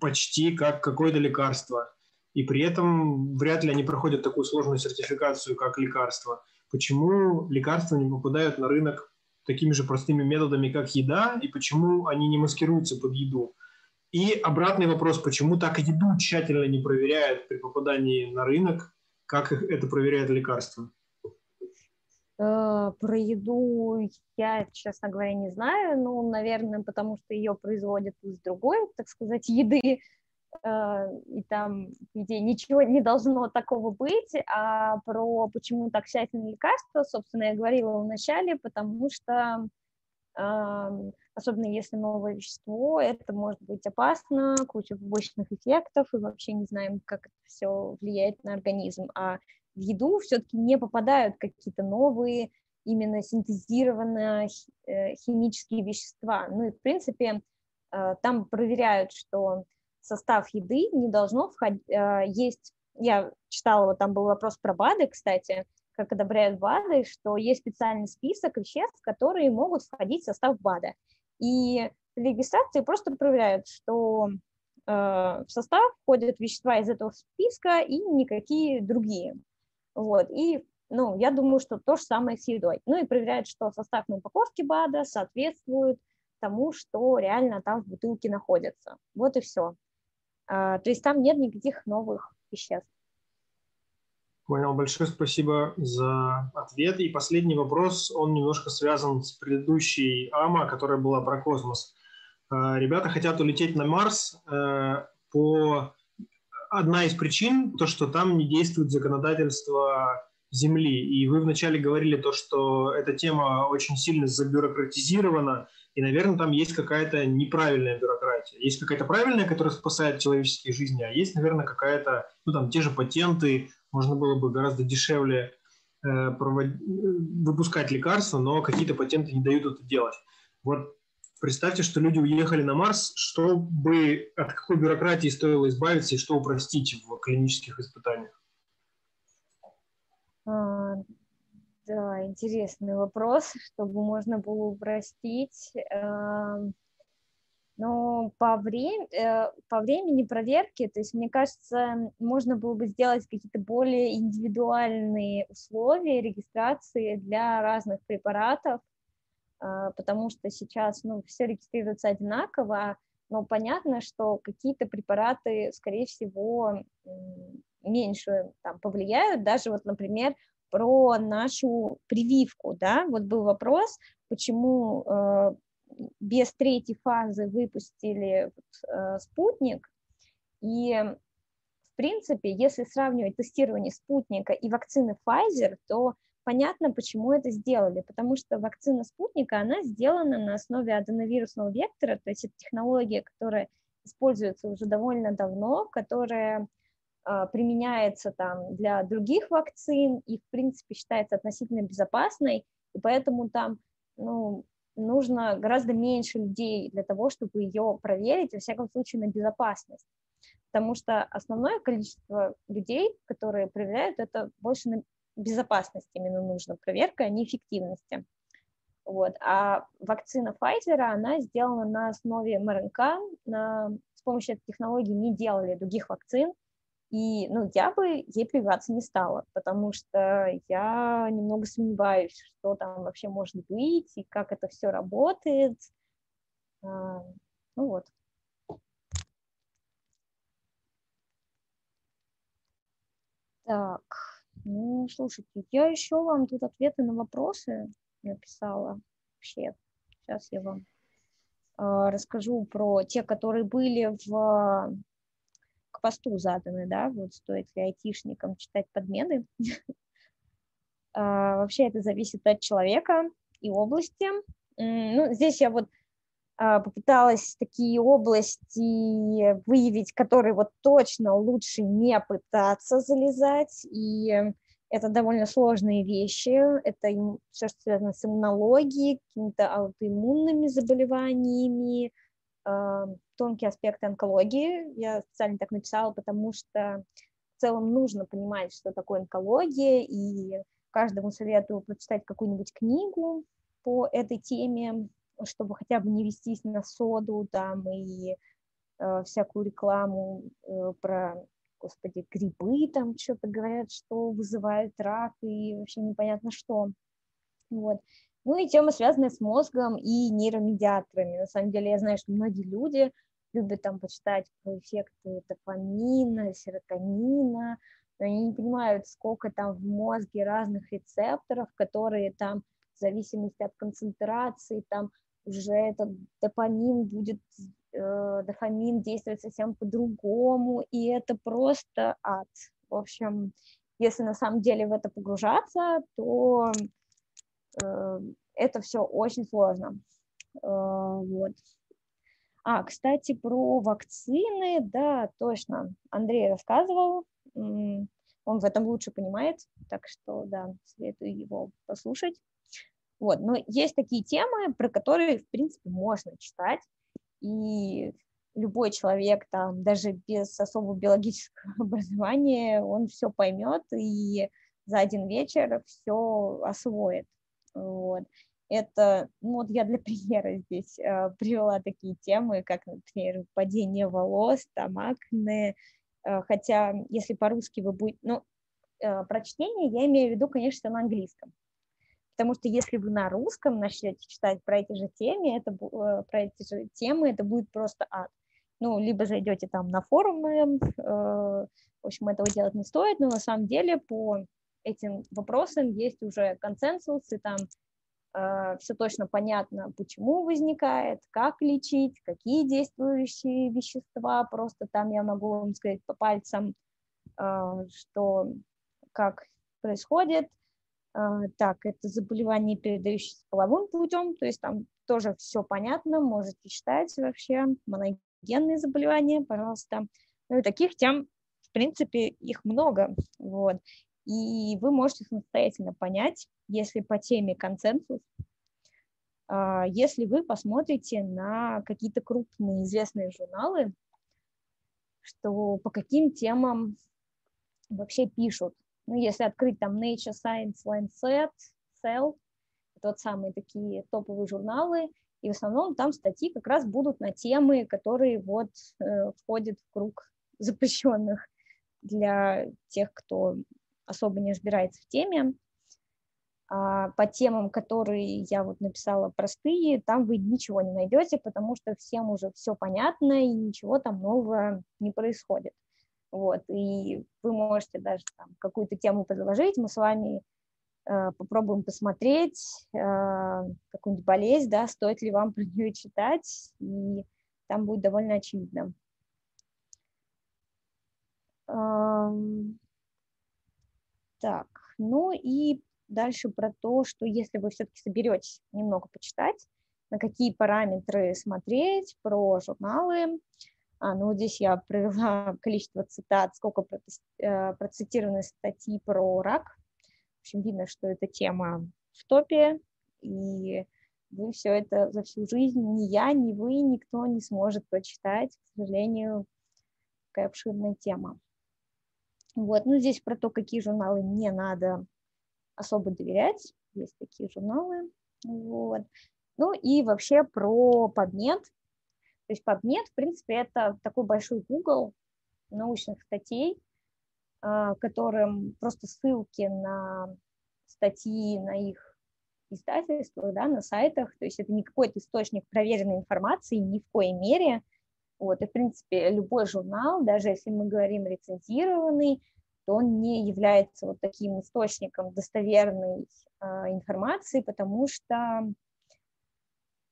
почти как какое-то лекарство. И при этом вряд ли они проходят такую сложную сертификацию, как лекарство. Почему лекарства не попадают на рынок такими же простыми методами, как еда, и почему они не маскируются под еду? И обратный вопрос, почему так еду тщательно не проверяют при попадании на рынок, как это проверяет лекарство? Э, про еду я, честно говоря, не знаю. Ну, наверное, потому что ее производят из другой, так сказать, еды. Э, и там, где ничего не должно такого быть. А про почему так тщательно лекарство, собственно, я говорила в начале, потому что особенно если новое вещество, это может быть опасно, куча побочных эффектов, и вообще не знаем, как это все влияет на организм. А в еду все-таки не попадают какие-то новые, именно синтезированные э, химические вещества. Ну и, в принципе, э, там проверяют, что состав еды не должно входить, э, есть, я читала, вот там был вопрос про БАДы, кстати, как одобряют БАДы, что есть специальный список веществ, которые могут входить в состав БАДа. И регистрации просто проверяют, что в состав входят вещества из этого списка и никакие другие. Вот. И ну, я думаю, что то же самое с едой. Ну и проверяют, что состав на упаковке БАДа соответствует тому, что реально там в бутылке находится. Вот и все. А, то есть там нет никаких новых веществ. Понял, большое спасибо за ответ. И последний вопрос, он немножко связан с предыдущей АМА, которая была про космос. А, ребята хотят улететь на Марс э, по одна из причин, то, что там не действует законодательство Земли. И вы вначале говорили то, что эта тема очень сильно забюрократизирована, и, наверное, там есть какая-то неправильная бюрократия. Есть какая-то правильная, которая спасает человеческие жизни, а есть, наверное, какая-то, ну, там, те же патенты, можно было бы гораздо дешевле э, провод... выпускать лекарства, но какие-то патенты не дают это делать. Вот Представьте, что люди уехали на Марс, чтобы от какой бюрократии стоило избавиться и что упростить в клинических испытаниях? А, да, интересный вопрос, чтобы можно было упростить. А, но по, время, э, по времени проверки, то есть, мне кажется, можно было бы сделать какие-то более индивидуальные условия регистрации для разных препаратов, потому что сейчас ну, все регистрируется одинаково, но понятно, что какие-то препараты, скорее всего, меньше там, повлияют. Даже вот, например, про нашу прививку, да, вот был вопрос, почему э, без третьей фазы выпустили э, спутник, и в принципе, если сравнивать тестирование спутника и вакцины Pfizer, то понятно, почему это сделали, потому что вакцина спутника, она сделана на основе аденовирусного вектора, то есть это технология, которая используется уже довольно давно, которая э, применяется там для других вакцин и, в принципе, считается относительно безопасной, и поэтому там, ну, нужно гораздо меньше людей для того, чтобы ее проверить, во всяком случае, на безопасность. Потому что основное количество людей, которые проверяют, это больше на безопасности именно нужна проверка, а не эффективности. Вот. А вакцина Pfizer, она сделана на основе МРНК, на, с помощью этой технологии не делали других вакцин, и ну, я бы ей прививаться не стала, потому что я немного сомневаюсь, что там вообще может быть, и как это все работает. А, ну вот. Так. Ну, слушайте, я еще вам тут ответы на вопросы написала. Вообще, сейчас я вам э, расскажу про те, которые были в к посту заданы, да, вот стоит ли айтишникам читать подмены. А, вообще это зависит от человека и области. Ну, здесь я вот а, попыталась такие области выявить, которые вот точно лучше не пытаться залезать, и это довольно сложные вещи, это все, что связано с иммунологией, какими-то аутоиммунными заболеваниями, а, тонкие аспекты онкологии. Я специально так написала, потому что в целом нужно понимать, что такое онкология, и каждому советую прочитать какую-нибудь книгу по этой теме, чтобы хотя бы не вестись на соду там и э, всякую рекламу э, про, господи, грибы там что-то говорят, что вызывает рак и вообще непонятно что. Вот. Ну и тема, связанная с мозгом и нейромедиаторами. На самом деле я знаю, что многие люди любят там почитать про эффекты дофамина, серотонина, но они не понимают, сколько там в мозге разных рецепторов, которые там в зависимости от концентрации, там уже этот допамин будет, э, дофамин действовать совсем по-другому, и это просто ад. В общем, если на самом деле в это погружаться, то э, это все очень сложно. Э, вот. А, кстати, про вакцины, да, точно, Андрей рассказывал, он в этом лучше понимает, так что, да, советую его послушать. Вот, но есть такие темы, про которые, в принципе, можно читать, и любой человек, там, даже без особого биологического образования, он все поймет и за один вечер все освоит. Вот. Это, ну вот я для примера здесь э, привела такие темы, как, например, падение волос, там, акне, э, хотя если по-русски вы будете, ну, э, прочтение я имею в виду, конечно, на английском, потому что если вы на русском начнете читать про эти же темы, это, э, про эти же темы, это будет просто ад. Ну, либо зайдете там на форумы, э, в общем, этого делать не стоит, но на самом деле по этим вопросам есть уже консенсус, и там Э, все точно понятно, почему возникает, как лечить, какие действующие вещества. Просто там я могу вам сказать по пальцам, э, что как происходит. Э, так, это заболевание, передающееся половым путем, то есть там тоже все понятно, можете читать вообще, моногенные заболевания, пожалуйста. Ну и таких тем, в принципе, их много, вот и вы можете самостоятельно понять, если по теме консенсус, а, если вы посмотрите на какие-то крупные известные журналы, что по каким темам вообще пишут. Ну, если открыть там Nature, Science, Lancet, Cell, тот самые такие топовые журналы, и в основном там статьи как раз будут на темы, которые вот э, входят в круг запрещенных для тех, кто особо не разбирается в теме. А по темам, которые я вот написала простые, там вы ничего не найдете, потому что всем уже все понятно и ничего там нового не происходит. Вот, и вы можете даже там какую-то тему предложить, мы с вами э, попробуем посмотреть э, какую-нибудь болезнь, да, стоит ли вам про нее читать, и там будет довольно очевидно. Эм, так, ну и дальше про то, что если вы все-таки соберетесь немного почитать, на какие параметры смотреть, про журналы. А, ну, здесь я провела количество цитат, сколько э, процитированы статьи про рак. В общем, видно, что эта тема в топе, и вы все это за всю жизнь, ни я, ни вы, никто не сможет прочитать, к сожалению, такая обширная тема. Вот, ну здесь про то, какие журналы не надо особо доверять, есть такие журналы, вот. Ну и вообще про PubMed, то есть PubMed, в принципе, это такой большой Google научных статей, а, которым просто ссылки на статьи на их издательствах, да, на сайтах, то есть это не какой-то источник проверенной информации ни в коей мере, вот, и, в принципе, любой журнал, даже если мы говорим рецензированный, то он не является вот таким источником достоверной э, информации, потому что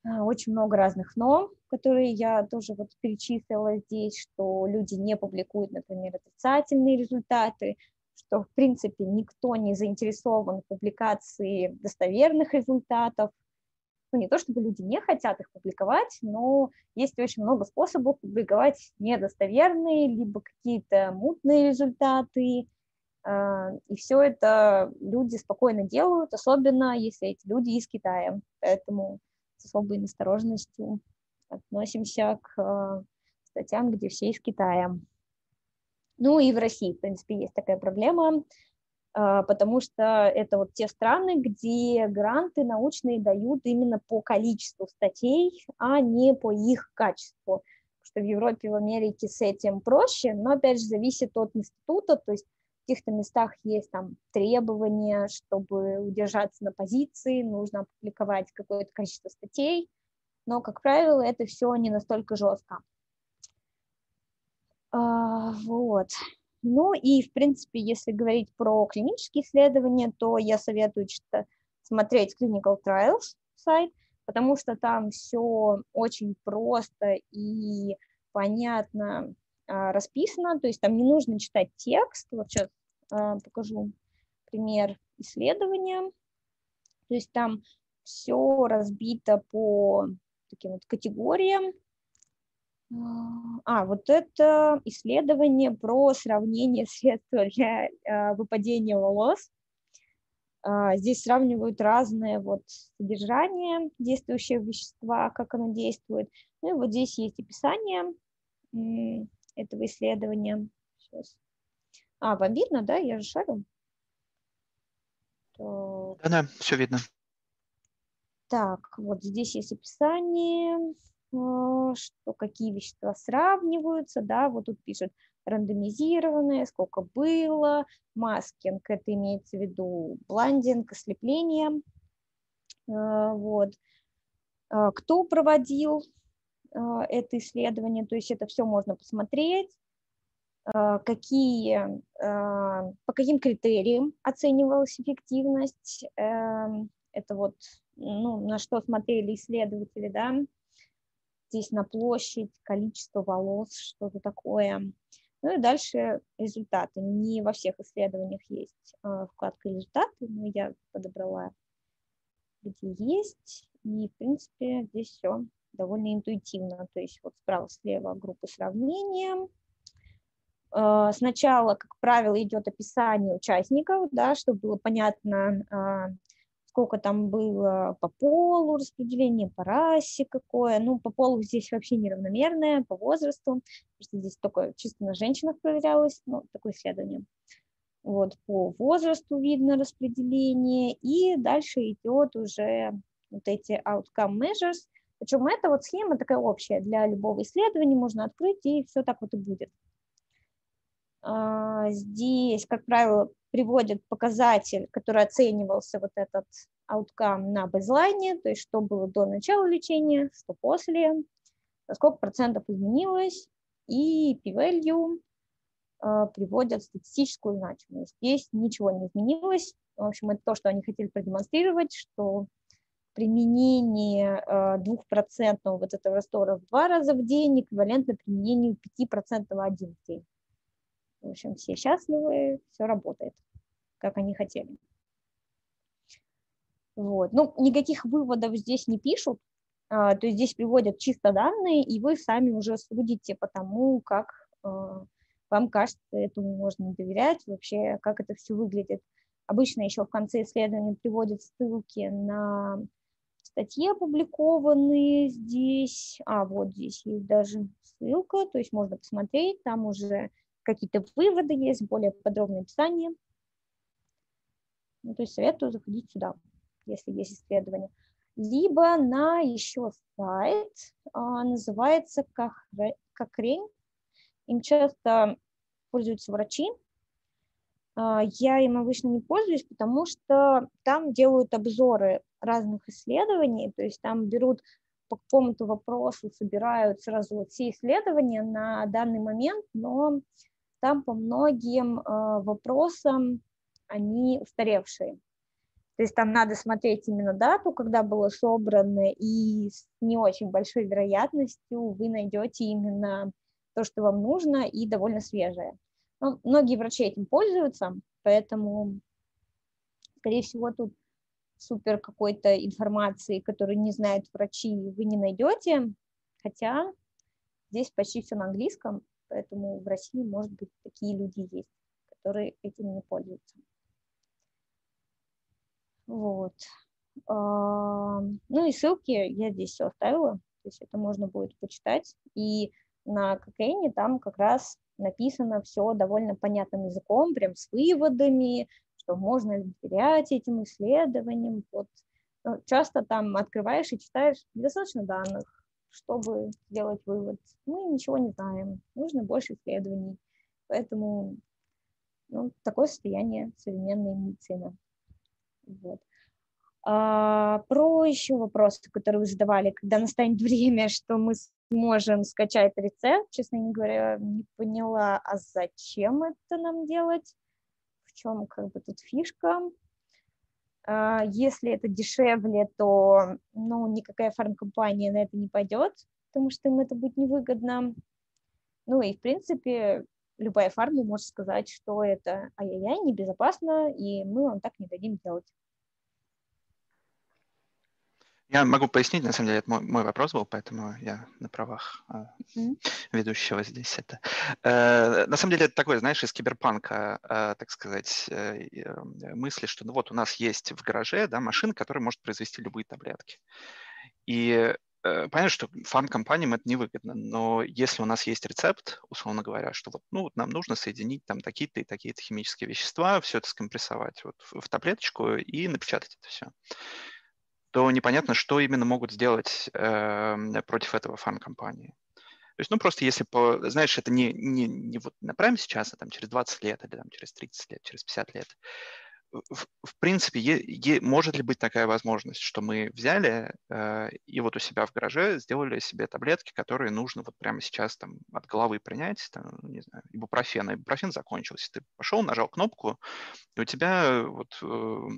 очень много разных «но», которые я тоже вот перечислила здесь, что люди не публикуют, например, отрицательные результаты, что, в принципе, никто не заинтересован в публикации достоверных результатов, ну, не то чтобы люди не хотят их публиковать, но есть очень много способов публиковать недостоверные, либо какие-то мутные результаты, а, и все это люди спокойно делают, особенно если эти люди из Китая. Поэтому с особой осторожностью относимся к а, статьям, где все из Китая. Ну и в России, в принципе, есть такая проблема. А, потому что это вот те страны, где гранты научные дают именно по количеству статей, а не по их качеству. Что в Европе, в Америке с этим проще, но опять же зависит от института, то есть каких-то местах есть там требования, чтобы удержаться на позиции, нужно опубликовать какое-то количество статей, но, как правило, это все не настолько жестко. А, вот. Ну и, в принципе, если говорить про клинические исследования, то я советую читать, смотреть Clinical Trials сайт, потому что там все очень просто и понятно а, расписано, то есть там не нужно читать текст. Вот сейчас покажу пример исследования. То есть там все разбито по таким вот категориям. А, вот это исследование про сравнение средства для а, выпадения волос. А, здесь сравнивают разные вот содержания действующего вещества, как оно действует. Ну и вот здесь есть описание этого исследования. Сейчас. А, вам видно, да? Я же шарю. Да-да, все видно. Так, вот здесь есть описание, а, что какие вещества сравниваются, да, вот тут пишут рандомизированные, сколько было, маскинг, это имеется в виду бландинг, ослепление, а, вот. А, кто проводил это исследование, то есть это все можно посмотреть, какие, по каким критериям оценивалась эффективность, эм, это вот ну, на что смотрели исследователи, да, здесь на площадь, количество волос, что-то такое. Ну и дальше результаты. Не во всех исследованиях есть э, вкладка результаты, но я подобрала, где есть. И, в принципе, здесь все довольно интуитивно. То есть вот справа-слева группы сравнения. Э, сначала, как правило, идет описание участников, да, чтобы было понятно, э, сколько там было по полу распределение, по расе какое. Ну, по полу здесь вообще неравномерное, по возрасту, потому что здесь только чисто на женщинах проверялось, ну, такое исследование. Вот, по возрасту видно распределение, и дальше идет уже вот эти outcome measures, причем эта вот схема такая общая для любого исследования, можно открыть, и все так вот и будет. А, здесь, как правило, приводит показатель, который оценивался вот этот outcome на бейзлайне, то есть что было до начала лечения, что после, сколько процентов изменилось, и p-value э, приводят статистическую значимость. Здесь ничего не изменилось. В общем, это то, что они хотели продемонстрировать, что применение э, двухпроцентного вот этого раствора в два раза в день эквивалентно применению 5% один день. В общем, все счастливы, все работает, как они хотели. Вот. Ну, никаких выводов здесь не пишут, а, то есть здесь приводят чисто данные, и вы сами уже судите по тому, как а, вам кажется, этому можно доверять, вообще, как это все выглядит. Обычно еще в конце исследования приводят ссылки на статьи, опубликованные здесь. А, вот здесь есть даже ссылка, то есть можно посмотреть, там уже какие-то выводы есть, более подробное описание. Ну, то есть советую заходить сюда, если есть исследования. Либо на еще сайт, а, называется Кокрень. Им часто пользуются врачи. А, я им обычно не пользуюсь, потому что там делают обзоры разных исследований, то есть там берут по какому-то вопросу, собирают сразу вот все исследования на данный момент, но там по многим э, вопросам они устаревшие. То есть там надо смотреть именно дату, когда было собрано, и с не очень большой вероятностью вы найдете именно то, что вам нужно, и довольно свежее. Но многие врачи этим пользуются, поэтому, скорее всего, тут супер какой-то информации, которую не знают врачи, вы не найдете, хотя здесь почти все на английском, Поэтому в России, может быть, такие люди есть, которые этим не пользуются. Вот. А, ну и ссылки я здесь все оставила, то есть это можно будет почитать. И на Кокейне там как раз написано все довольно понятным языком, прям с выводами, что можно ли доверять этим исследованиям. Вот. Ну, часто там открываешь и читаешь достаточно данных, чтобы сделать вывод. Мы ничего не знаем, нужно больше исследований. Поэтому ну, такое состояние современной медицины. Вот. А, про еще вопросы, которые вы задавали, когда настанет время, что мы сможем скачать рецепт, честно говоря, не поняла, а зачем это нам делать, в чем как бы тут фишка. А, если это дешевле, то ну, никакая фармкомпания на это не пойдет, потому что им это будет невыгодно. Ну и, в принципе, любая фарма может сказать, что это ай-яй-яй, небезопасно, и мы вам так не дадим делать. Я могу пояснить, на самом деле, это мой, мой вопрос был, поэтому я на правах mm-hmm. ведущего здесь это. Э, на самом деле, это такое, знаешь, из киберпанка, э, так сказать, э, э, мысли, что ну вот у нас есть в гараже да, машина, которая может произвести любые таблетки. И э, понятно, что фармкомпаниям это невыгодно, но если у нас есть рецепт, условно говоря, что вот, ну, вот нам нужно соединить там такие-то и такие-то химические вещества, все это скомпрессовать вот в, в таблеточку и напечатать это все то непонятно, что именно могут сделать э, против этого фармкомпании. То есть, ну, просто если, по, знаешь, это не, не, не вот на прямо сейчас, а там через 20 лет или там через 30 лет, через 50 лет. В, в принципе, е, е, может ли быть такая возможность, что мы взяли э, и вот у себя в гараже сделали себе таблетки, которые нужно вот прямо сейчас там от головы принять, там, не знаю, ибупрофен, ибупрофен закончился, ты пошел, нажал кнопку, и у тебя вот э,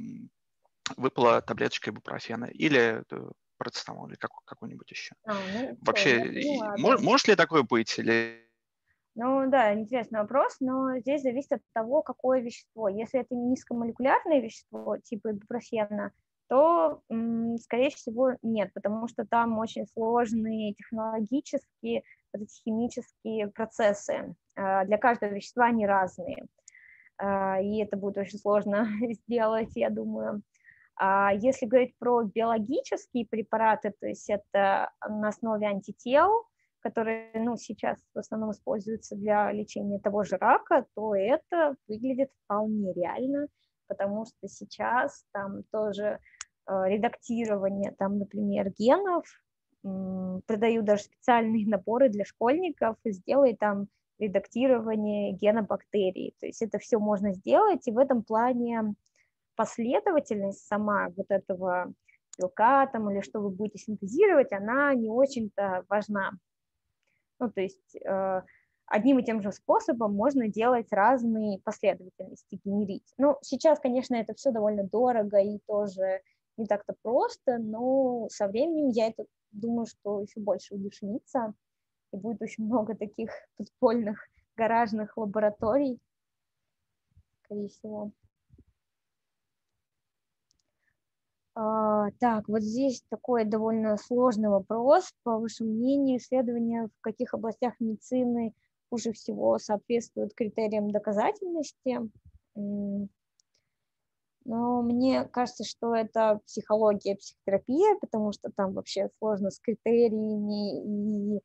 выпала таблеточка ибупрофена или э, парацетамол или как, какой-нибудь еще. А, ну, Вообще, ну, мож, может ли такое быть? Или... Ну да, интересный вопрос, но здесь зависит от того, какое вещество. Если это низкомолекулярное вещество типа ибупрофена, то, скорее всего, нет, потому что там очень сложные технологические, вот эти химические процессы. А, для каждого вещества они разные. А, и это будет очень сложно сделать, я думаю. А если говорить про биологические препараты, то есть это на основе антител, которые ну, сейчас в основном используются для лечения того же рака, то это выглядит вполне реально, потому что сейчас там тоже э, редактирование, там, например, генов, м, продают даже специальные наборы для школьников, сделай там редактирование гена бактерий. То есть это все можно сделать, и в этом плане последовательность сама вот этого белка там или что вы будете синтезировать, она не очень-то важна. Ну, то есть э, одним и тем же способом можно делать разные последовательности, генерить. Ну, сейчас, конечно, это все довольно дорого и тоже не так-то просто, но со временем я это думаю, что еще больше удешевится, и будет очень много таких подпольных гаражных лабораторий, скорее всего. А, так, вот здесь такой довольно сложный вопрос. По вашему мнению, исследования в каких областях медицины хуже всего соответствуют критериям доказательности? Но мне кажется, что это психология, психотерапия, потому что там вообще сложно с критериями и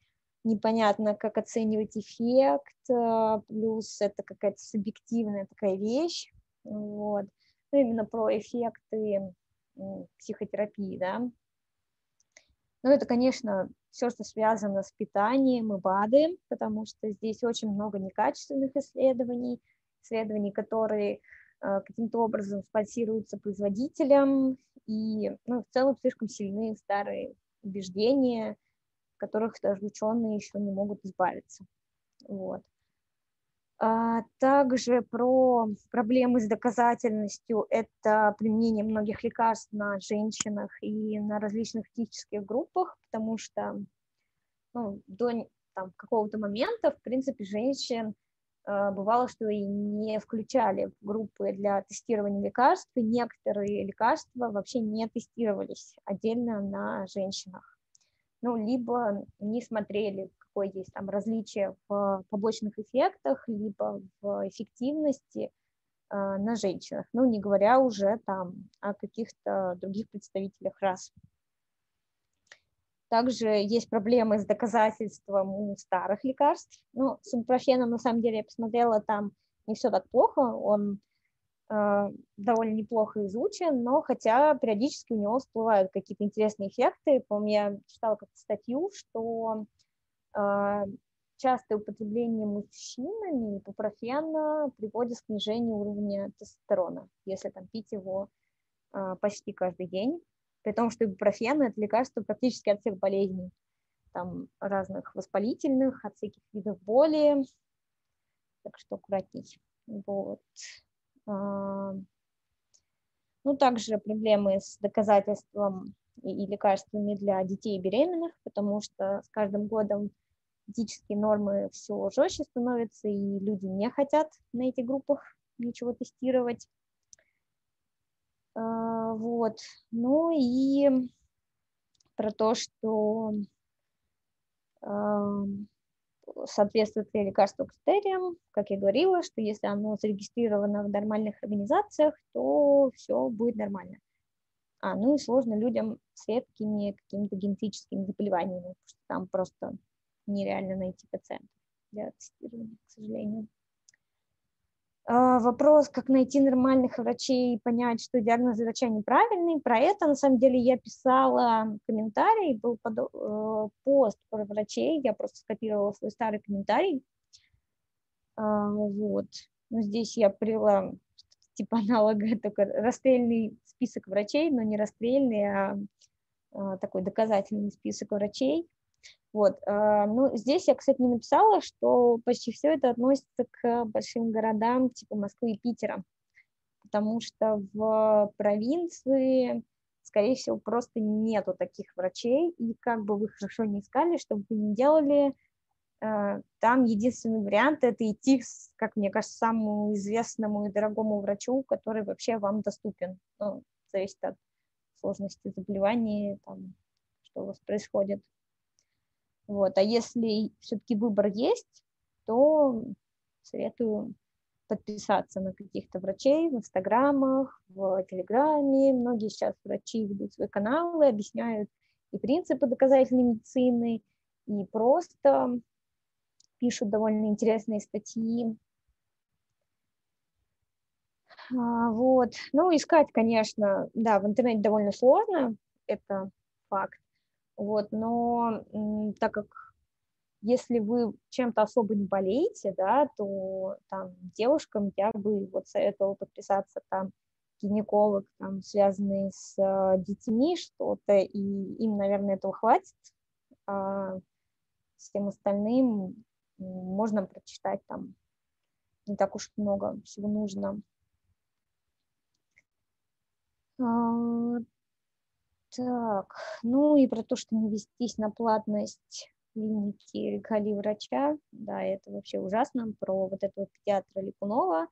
непонятно, как оценивать эффект, а, плюс это какая-то субъективная такая вещь. Вот. Ну, именно про эффекты психотерапии, да. Ну, это, конечно, все, что связано с питанием и БАДы, потому что здесь очень много некачественных исследований, исследований, которые э, каким-то образом спонсируются производителем, и ну, в целом слишком сильные старые убеждения, которых даже ученые еще не могут избавиться. Вот. А также про проблемы с доказательностью – это применение многих лекарств на женщинах и на различных этических группах, потому что ну, до там, какого-то момента, в принципе, женщин э, бывало, что и не включали в группы для тестирования лекарств, и некоторые лекарства вообще не тестировались отдельно на женщинах. Ну, либо не смотрели, какое есть там различие в побочных эффектах, либо в эффективности э, на женщинах, ну, не говоря уже там о каких-то других представителях рас. Также есть проблемы с доказательством у старых лекарств. Ну, с ибупрофеном, на самом деле, я посмотрела, там не все так плохо, он э, довольно неплохо изучен, но хотя периодически у него всплывают какие-то интересные эффекты. Помню, я читала как-то статью, что частое употребление мужчинами ипупрофена приводит к снижению уровня тестостерона, если там пить его а, почти каждый день, при том, что ибупрофен – это лекарство практически от всех болезней, там разных воспалительных, от всяких видов боли, так что аккуратней. Вот. А, ну, также проблемы с доказательством и лекарствами для детей и беременных, потому что с каждым годом этические нормы все жестче становятся, и люди не хотят на этих группах ничего тестировать. А, вот. Ну и про то, что соответствует ли лекарство критериям, как я говорила, что если оно зарегистрировано в нормальных организациях, то все будет нормально. А, ну и сложно людям с редкими какими-то генетическими заболеваниями, потому что там просто нереально найти пациентов для тестирования, к сожалению. А, вопрос, как найти нормальных врачей и понять, что диагноз врача неправильный. Про это, на самом деле, я писала комментарий, был под, э, пост про врачей, я просто скопировала свой старый комментарий. А, вот. Но здесь я привела типа аналога, только расстрельный список врачей, но не расстрельный, а, а такой доказательный список врачей. Вот. А, ну, здесь я, кстати, не написала, что почти все это относится к большим городам типа Москвы и Питера, потому что в провинции, скорее всего, просто нету таких врачей, и как бы вы хорошо не искали, что бы вы ни делали, а, там единственный вариант – это идти, как мне кажется, самому известному и дорогому врачу, который вообще вам доступен. Ну, зависит от сложности заболевания, там, что у вас происходит. Вот. А если все-таки выбор есть, то советую подписаться на каких-то врачей в инстаграмах, в телеграме. Многие сейчас врачи ведут свои каналы, объясняют и принципы доказательной медицины, и просто пишут довольно интересные статьи. А, вот. Ну, искать, конечно, да, в интернете довольно сложно, это факт. Вот, но так как если вы чем-то особо не болеете, да, то там девушкам я бы вот советовала подписаться там гинеколог, там, связанный с э, детьми что-то, и им, наверное, этого хватит. А всем остальным можно прочитать там не так уж много всего нужно. Так, ну и про то, что не вестись на платность клиники регалий врача, да, это вообще ужасно, про вот этого педиатра Липунова,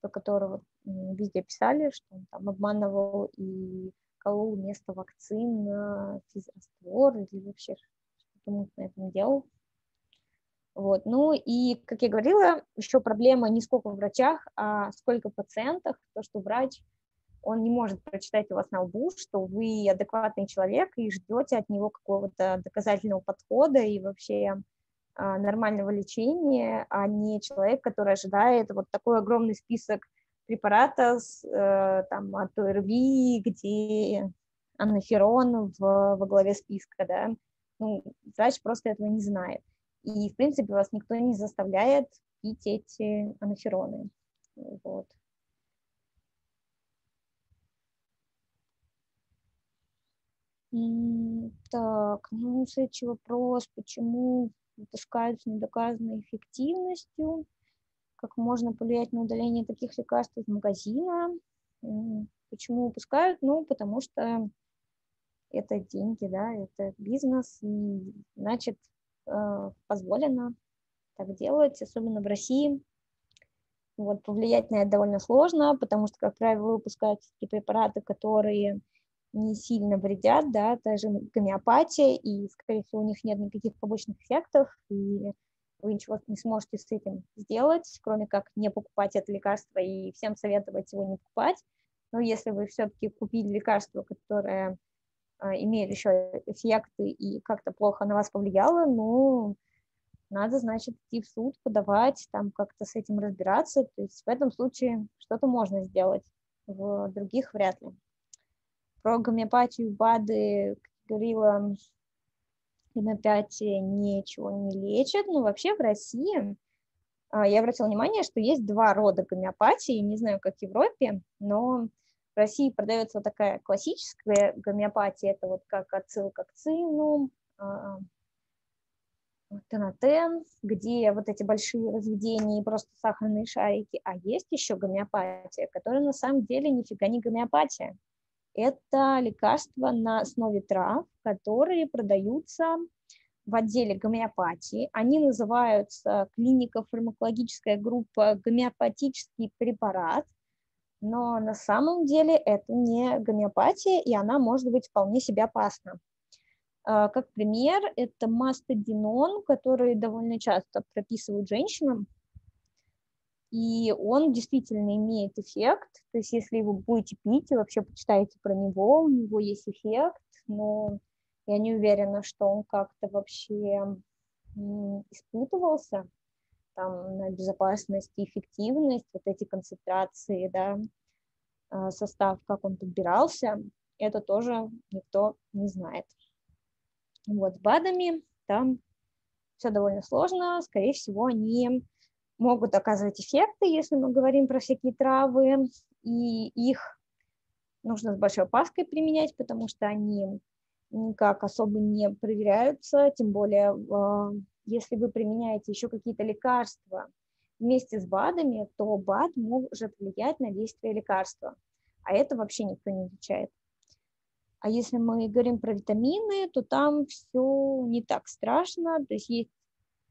про которого везде писали, что он там обманывал и колол вместо вакцин физраствор или вообще что-то на этом делал. Вот. Ну и, как я говорила, еще проблема не сколько в врачах, а сколько пациентах, то, что врач – он не может прочитать у вас на лбу, что вы адекватный человек и ждете от него какого-то доказательного подхода и вообще а, нормального лечения, а не человек, который ожидает вот такой огромный список препаратов э, там, от ОРВИ, где анаферон в, во главе списка, да, ну, врач просто этого не знает. И, в принципе, вас никто не заставляет пить эти анафероны. Вот. Так, ну, следующий вопрос. Почему выпускают с недоказанной эффективностью? Как можно повлиять на удаление таких лекарств из магазина? Почему выпускают? Ну, потому что это деньги, да, это бизнес, и значит, э, позволено так делать, особенно в России. Вот, повлиять на это довольно сложно, потому что, как правило, выпускают такие препараты, которые не сильно вредят, да, даже гомеопатия, и, скорее всего, у них нет никаких побочных эффектов, и вы ничего не сможете с этим сделать, кроме как не покупать это лекарство и всем советовать его не покупать. Но если вы все-таки купили лекарство, которое а, имеет еще эффекты и как-то плохо на вас повлияло, ну, надо, значит, идти в суд, подавать, там как-то с этим разбираться. То есть в этом случае что-то можно сделать, в других вряд ли. Про гомеопатию БАДы, говорила, гомеопатия ничего не лечит, но вообще в России а, я обратила внимание, что есть два рода гомеопатии, не знаю, как в Европе, но В России продается такая классическая гомеопатия, это вот как ацилкокцинум, а, тенотен, где вот эти большие разведения и просто сахарные шарики, а есть еще гомеопатия, которая на самом деле нифига не гомеопатия. Это лекарства на основе трав, которые продаются в отделе гомеопатии. Они называются клинико-фармакологическая группа гомеопатический препарат, но на самом деле это не гомеопатия, и она может быть вполне себе опасна. А, как пример, это мастодинон, который довольно часто прописывают женщинам, и он действительно имеет эффект, то есть если вы будете пить и вообще почитаете про него, у него есть эффект, но я не уверена, что он как-то вообще испытывался там, на безопасность и эффективность, вот эти концентрации, да, а, состав, как он подбирался, это тоже никто не знает. Вот, с БАДами там все довольно сложно, скорее всего, они могут оказывать эффекты, если мы говорим про всякие травы, и их нужно с большой опаской применять, потому что они никак особо не проверяются, тем более а, если вы применяете еще какие-то лекарства вместе с БАДами, то БАД может влиять на действие лекарства, а это вообще никто не изучает. А если мы говорим про витамины, то там все не так страшно, то есть есть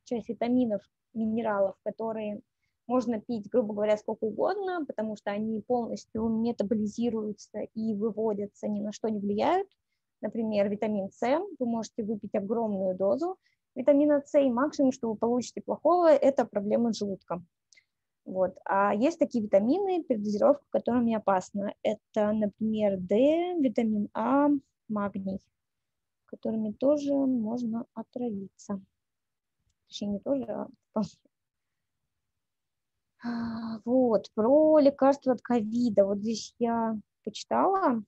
часть витаминов, минералов, которые можно пить, грубо говоря, сколько угодно, потому что они полностью метаболизируются и выводятся, ни на что не влияют. Например, витамин С, вы можете выпить огромную дозу витамина С, и максимум, что вы получите плохого, это проблемы с желудком. Вот. А есть такие витамины, передозировка которыми опасна. Это, например, D, витамин А, магний, которыми тоже можно отравиться. Точнее, не тоже, а а, Вот, про лекарства от ковида. Вот здесь я почитала,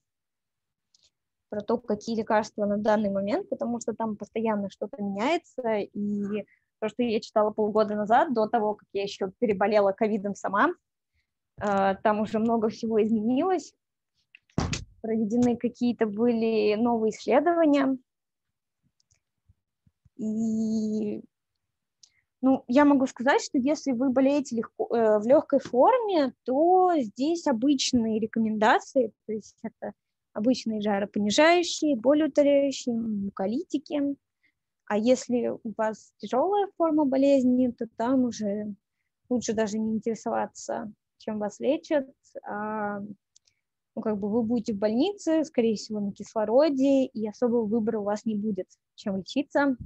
про то, какие лекарства на данный момент, потому что там постоянно что-то меняется, и то, что я читала полгода назад, до того, как я еще переболела ковидом сама, э, там уже много всего изменилось, проведены какие-то были новые исследования, и ну, я могу сказать, что если вы болеете легко, э, в легкой форме, то здесь обычные рекомендации, то есть это обычные жаропонижающие, болеутоляющие, муколитики. А если у вас тяжелая форма болезни, то там уже лучше даже не интересоваться, чем вас лечат. А, ну, как бы вы будете в больнице, скорее всего, на кислороде, и особого выбора у вас не будет, чем лечиться.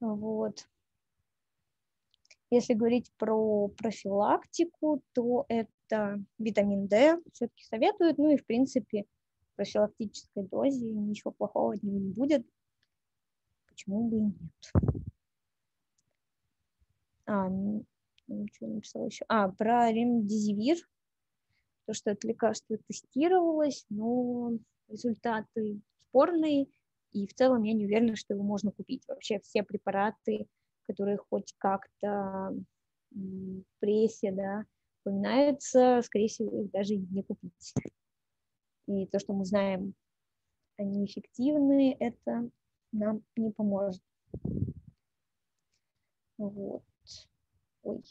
Вот. Если говорить про профилактику, то это витамин D все-таки советуют, ну и в принципе в профилактической дозе ничего плохого от него не будет, почему бы и нет. А, ну, что написала еще? А, про ремдизивир, то, что это лекарство тестировалось, но результаты спорные, и в целом я не уверена, что его можно купить. Вообще все препараты, которые хоть как-то в прессе, да, упоминаются, скорее всего, их даже не купить. И то, что мы знаем, они эффективны, это нам не поможет. Вот. Ой.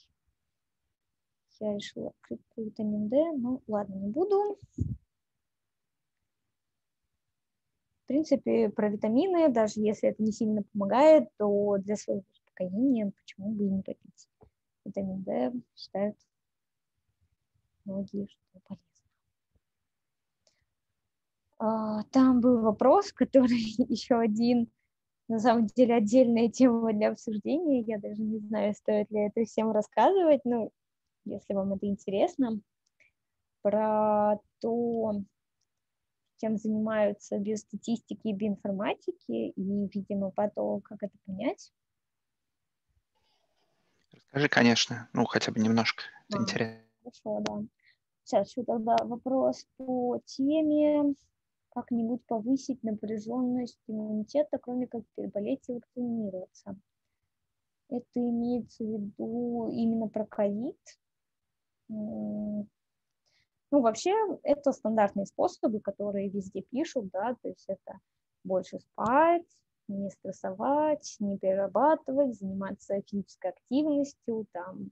Я решила открыть витамин D, ну ладно, не буду. В принципе, про витамины, даже если это не сильно помогает, то для своего успокоения почему бы и не попить. Витамин D считают многие, что полезно. А, там был вопрос, который еще один, на самом деле, отдельная тема для обсуждения. Я даже не знаю, стоит ли это всем рассказывать, но если вам это интересно, про то, чем занимаются биостатистики и биоинформатики, и, видимо, по то, как это понять. Расскажи, конечно, ну, хотя бы немножко, это а. интересно. Хорошо, да. Сейчас еще тогда вопрос по теме как-нибудь повысить напряженность иммунитета, кроме как переболеть и вакцинироваться. Это имеется в виду именно про ковид. Ну, вообще, это стандартные способы, которые везде пишут, да, то есть это больше спать, не стрессовать, не перерабатывать, заниматься физической активностью, там,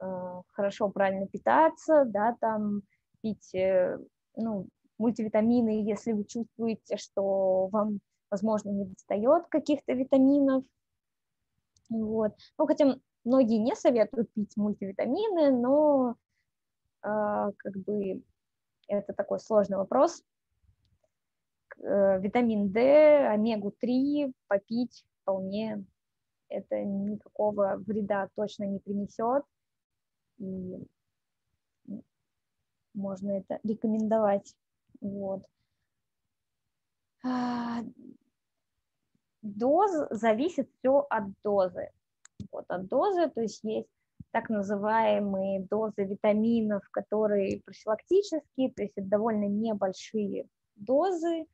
э, хорошо, правильно питаться, да, там, пить, э, ну, мультивитамины, если вы чувствуете, что вам, возможно, не достает каких-то витаминов, вот. Ну, хотя многие не советуют пить мультивитамины, но э, как бы это такой сложный вопрос, витамин D, омегу-3 попить вполне это никакого вреда точно не принесет. И можно это рекомендовать. Вот. А, доз зависит все от дозы. Вот от дозы, то есть есть так называемые дозы витаминов, которые профилактические, то есть это довольно небольшие дозы,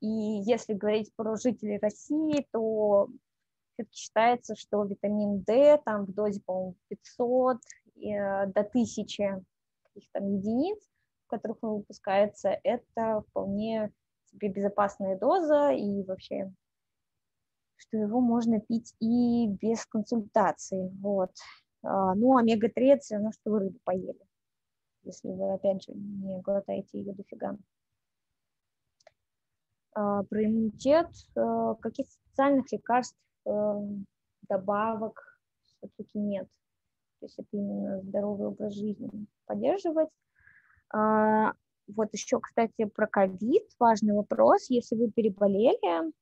и если говорить про жителей России, то считается, что витамин D там в дозе, по-моему, 500 э, до 1000 каких там единиц, в которых он выпускается, это вполне себе безопасная доза и вообще, что его можно пить и без консультации, вот. А, ну, омега-3 это все равно, что вы рыбу поели, если вы, опять же, не глотаете ее дофига. А, про иммунитет, э, каких-то специальных лекарств, э, добавок все-таки нет. То есть это именно здоровый образ жизни поддерживать. А, вот еще, кстати, про ковид важный вопрос. Если вы переболели,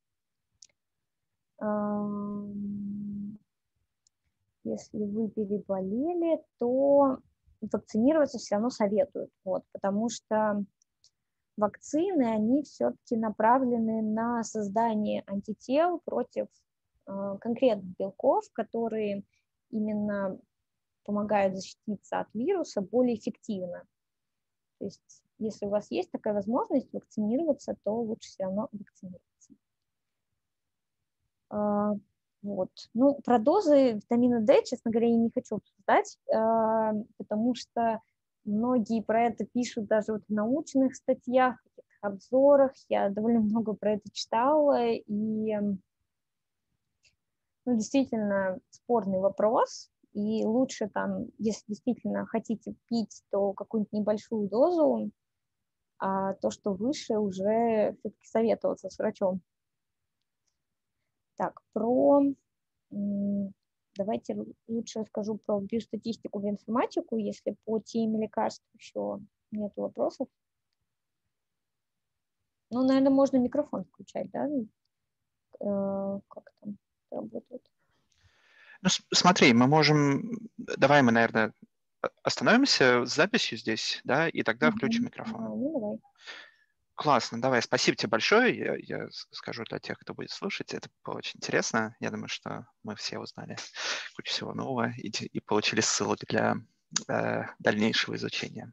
если вы переболели, то вакцинироваться все равно советуют, вот, потому что вакцины, они все-таки направлены на создание антител против э, конкретных белков, которые именно помогают защититься от вируса более эффективно. То есть, если у вас есть такая возможность вакцинироваться, то лучше все равно вакцинироваться. А, вот. Ну, про дозы витамина D, честно говоря, я не хочу обсуждать, а, потому что Многие про это пишут даже вот в научных статьях, каких-то обзорах. Я довольно много про это читала. И ну, действительно спорный вопрос. И лучше там, если действительно хотите пить, то какую-нибудь небольшую дозу, а то, что выше, уже все-таки советоваться с врачом. Так, про Давайте лучше расскажу про биостатистику, биоинформатику, если по теме лекарств еще нет вопросов. Ну, наверное, можно микрофон включать, да? Э, как там работает? Ну, смотри, мы можем... Давай мы, наверное, остановимся с записью здесь, да, и тогда включим микрофон. Ну, давай. Классно, давай, спасибо тебе большое. Я, я скажу для тех, кто будет слушать, это было очень интересно. Я думаю, что мы все узнали кучу всего нового и, и получили ссылок для э, дальнейшего изучения.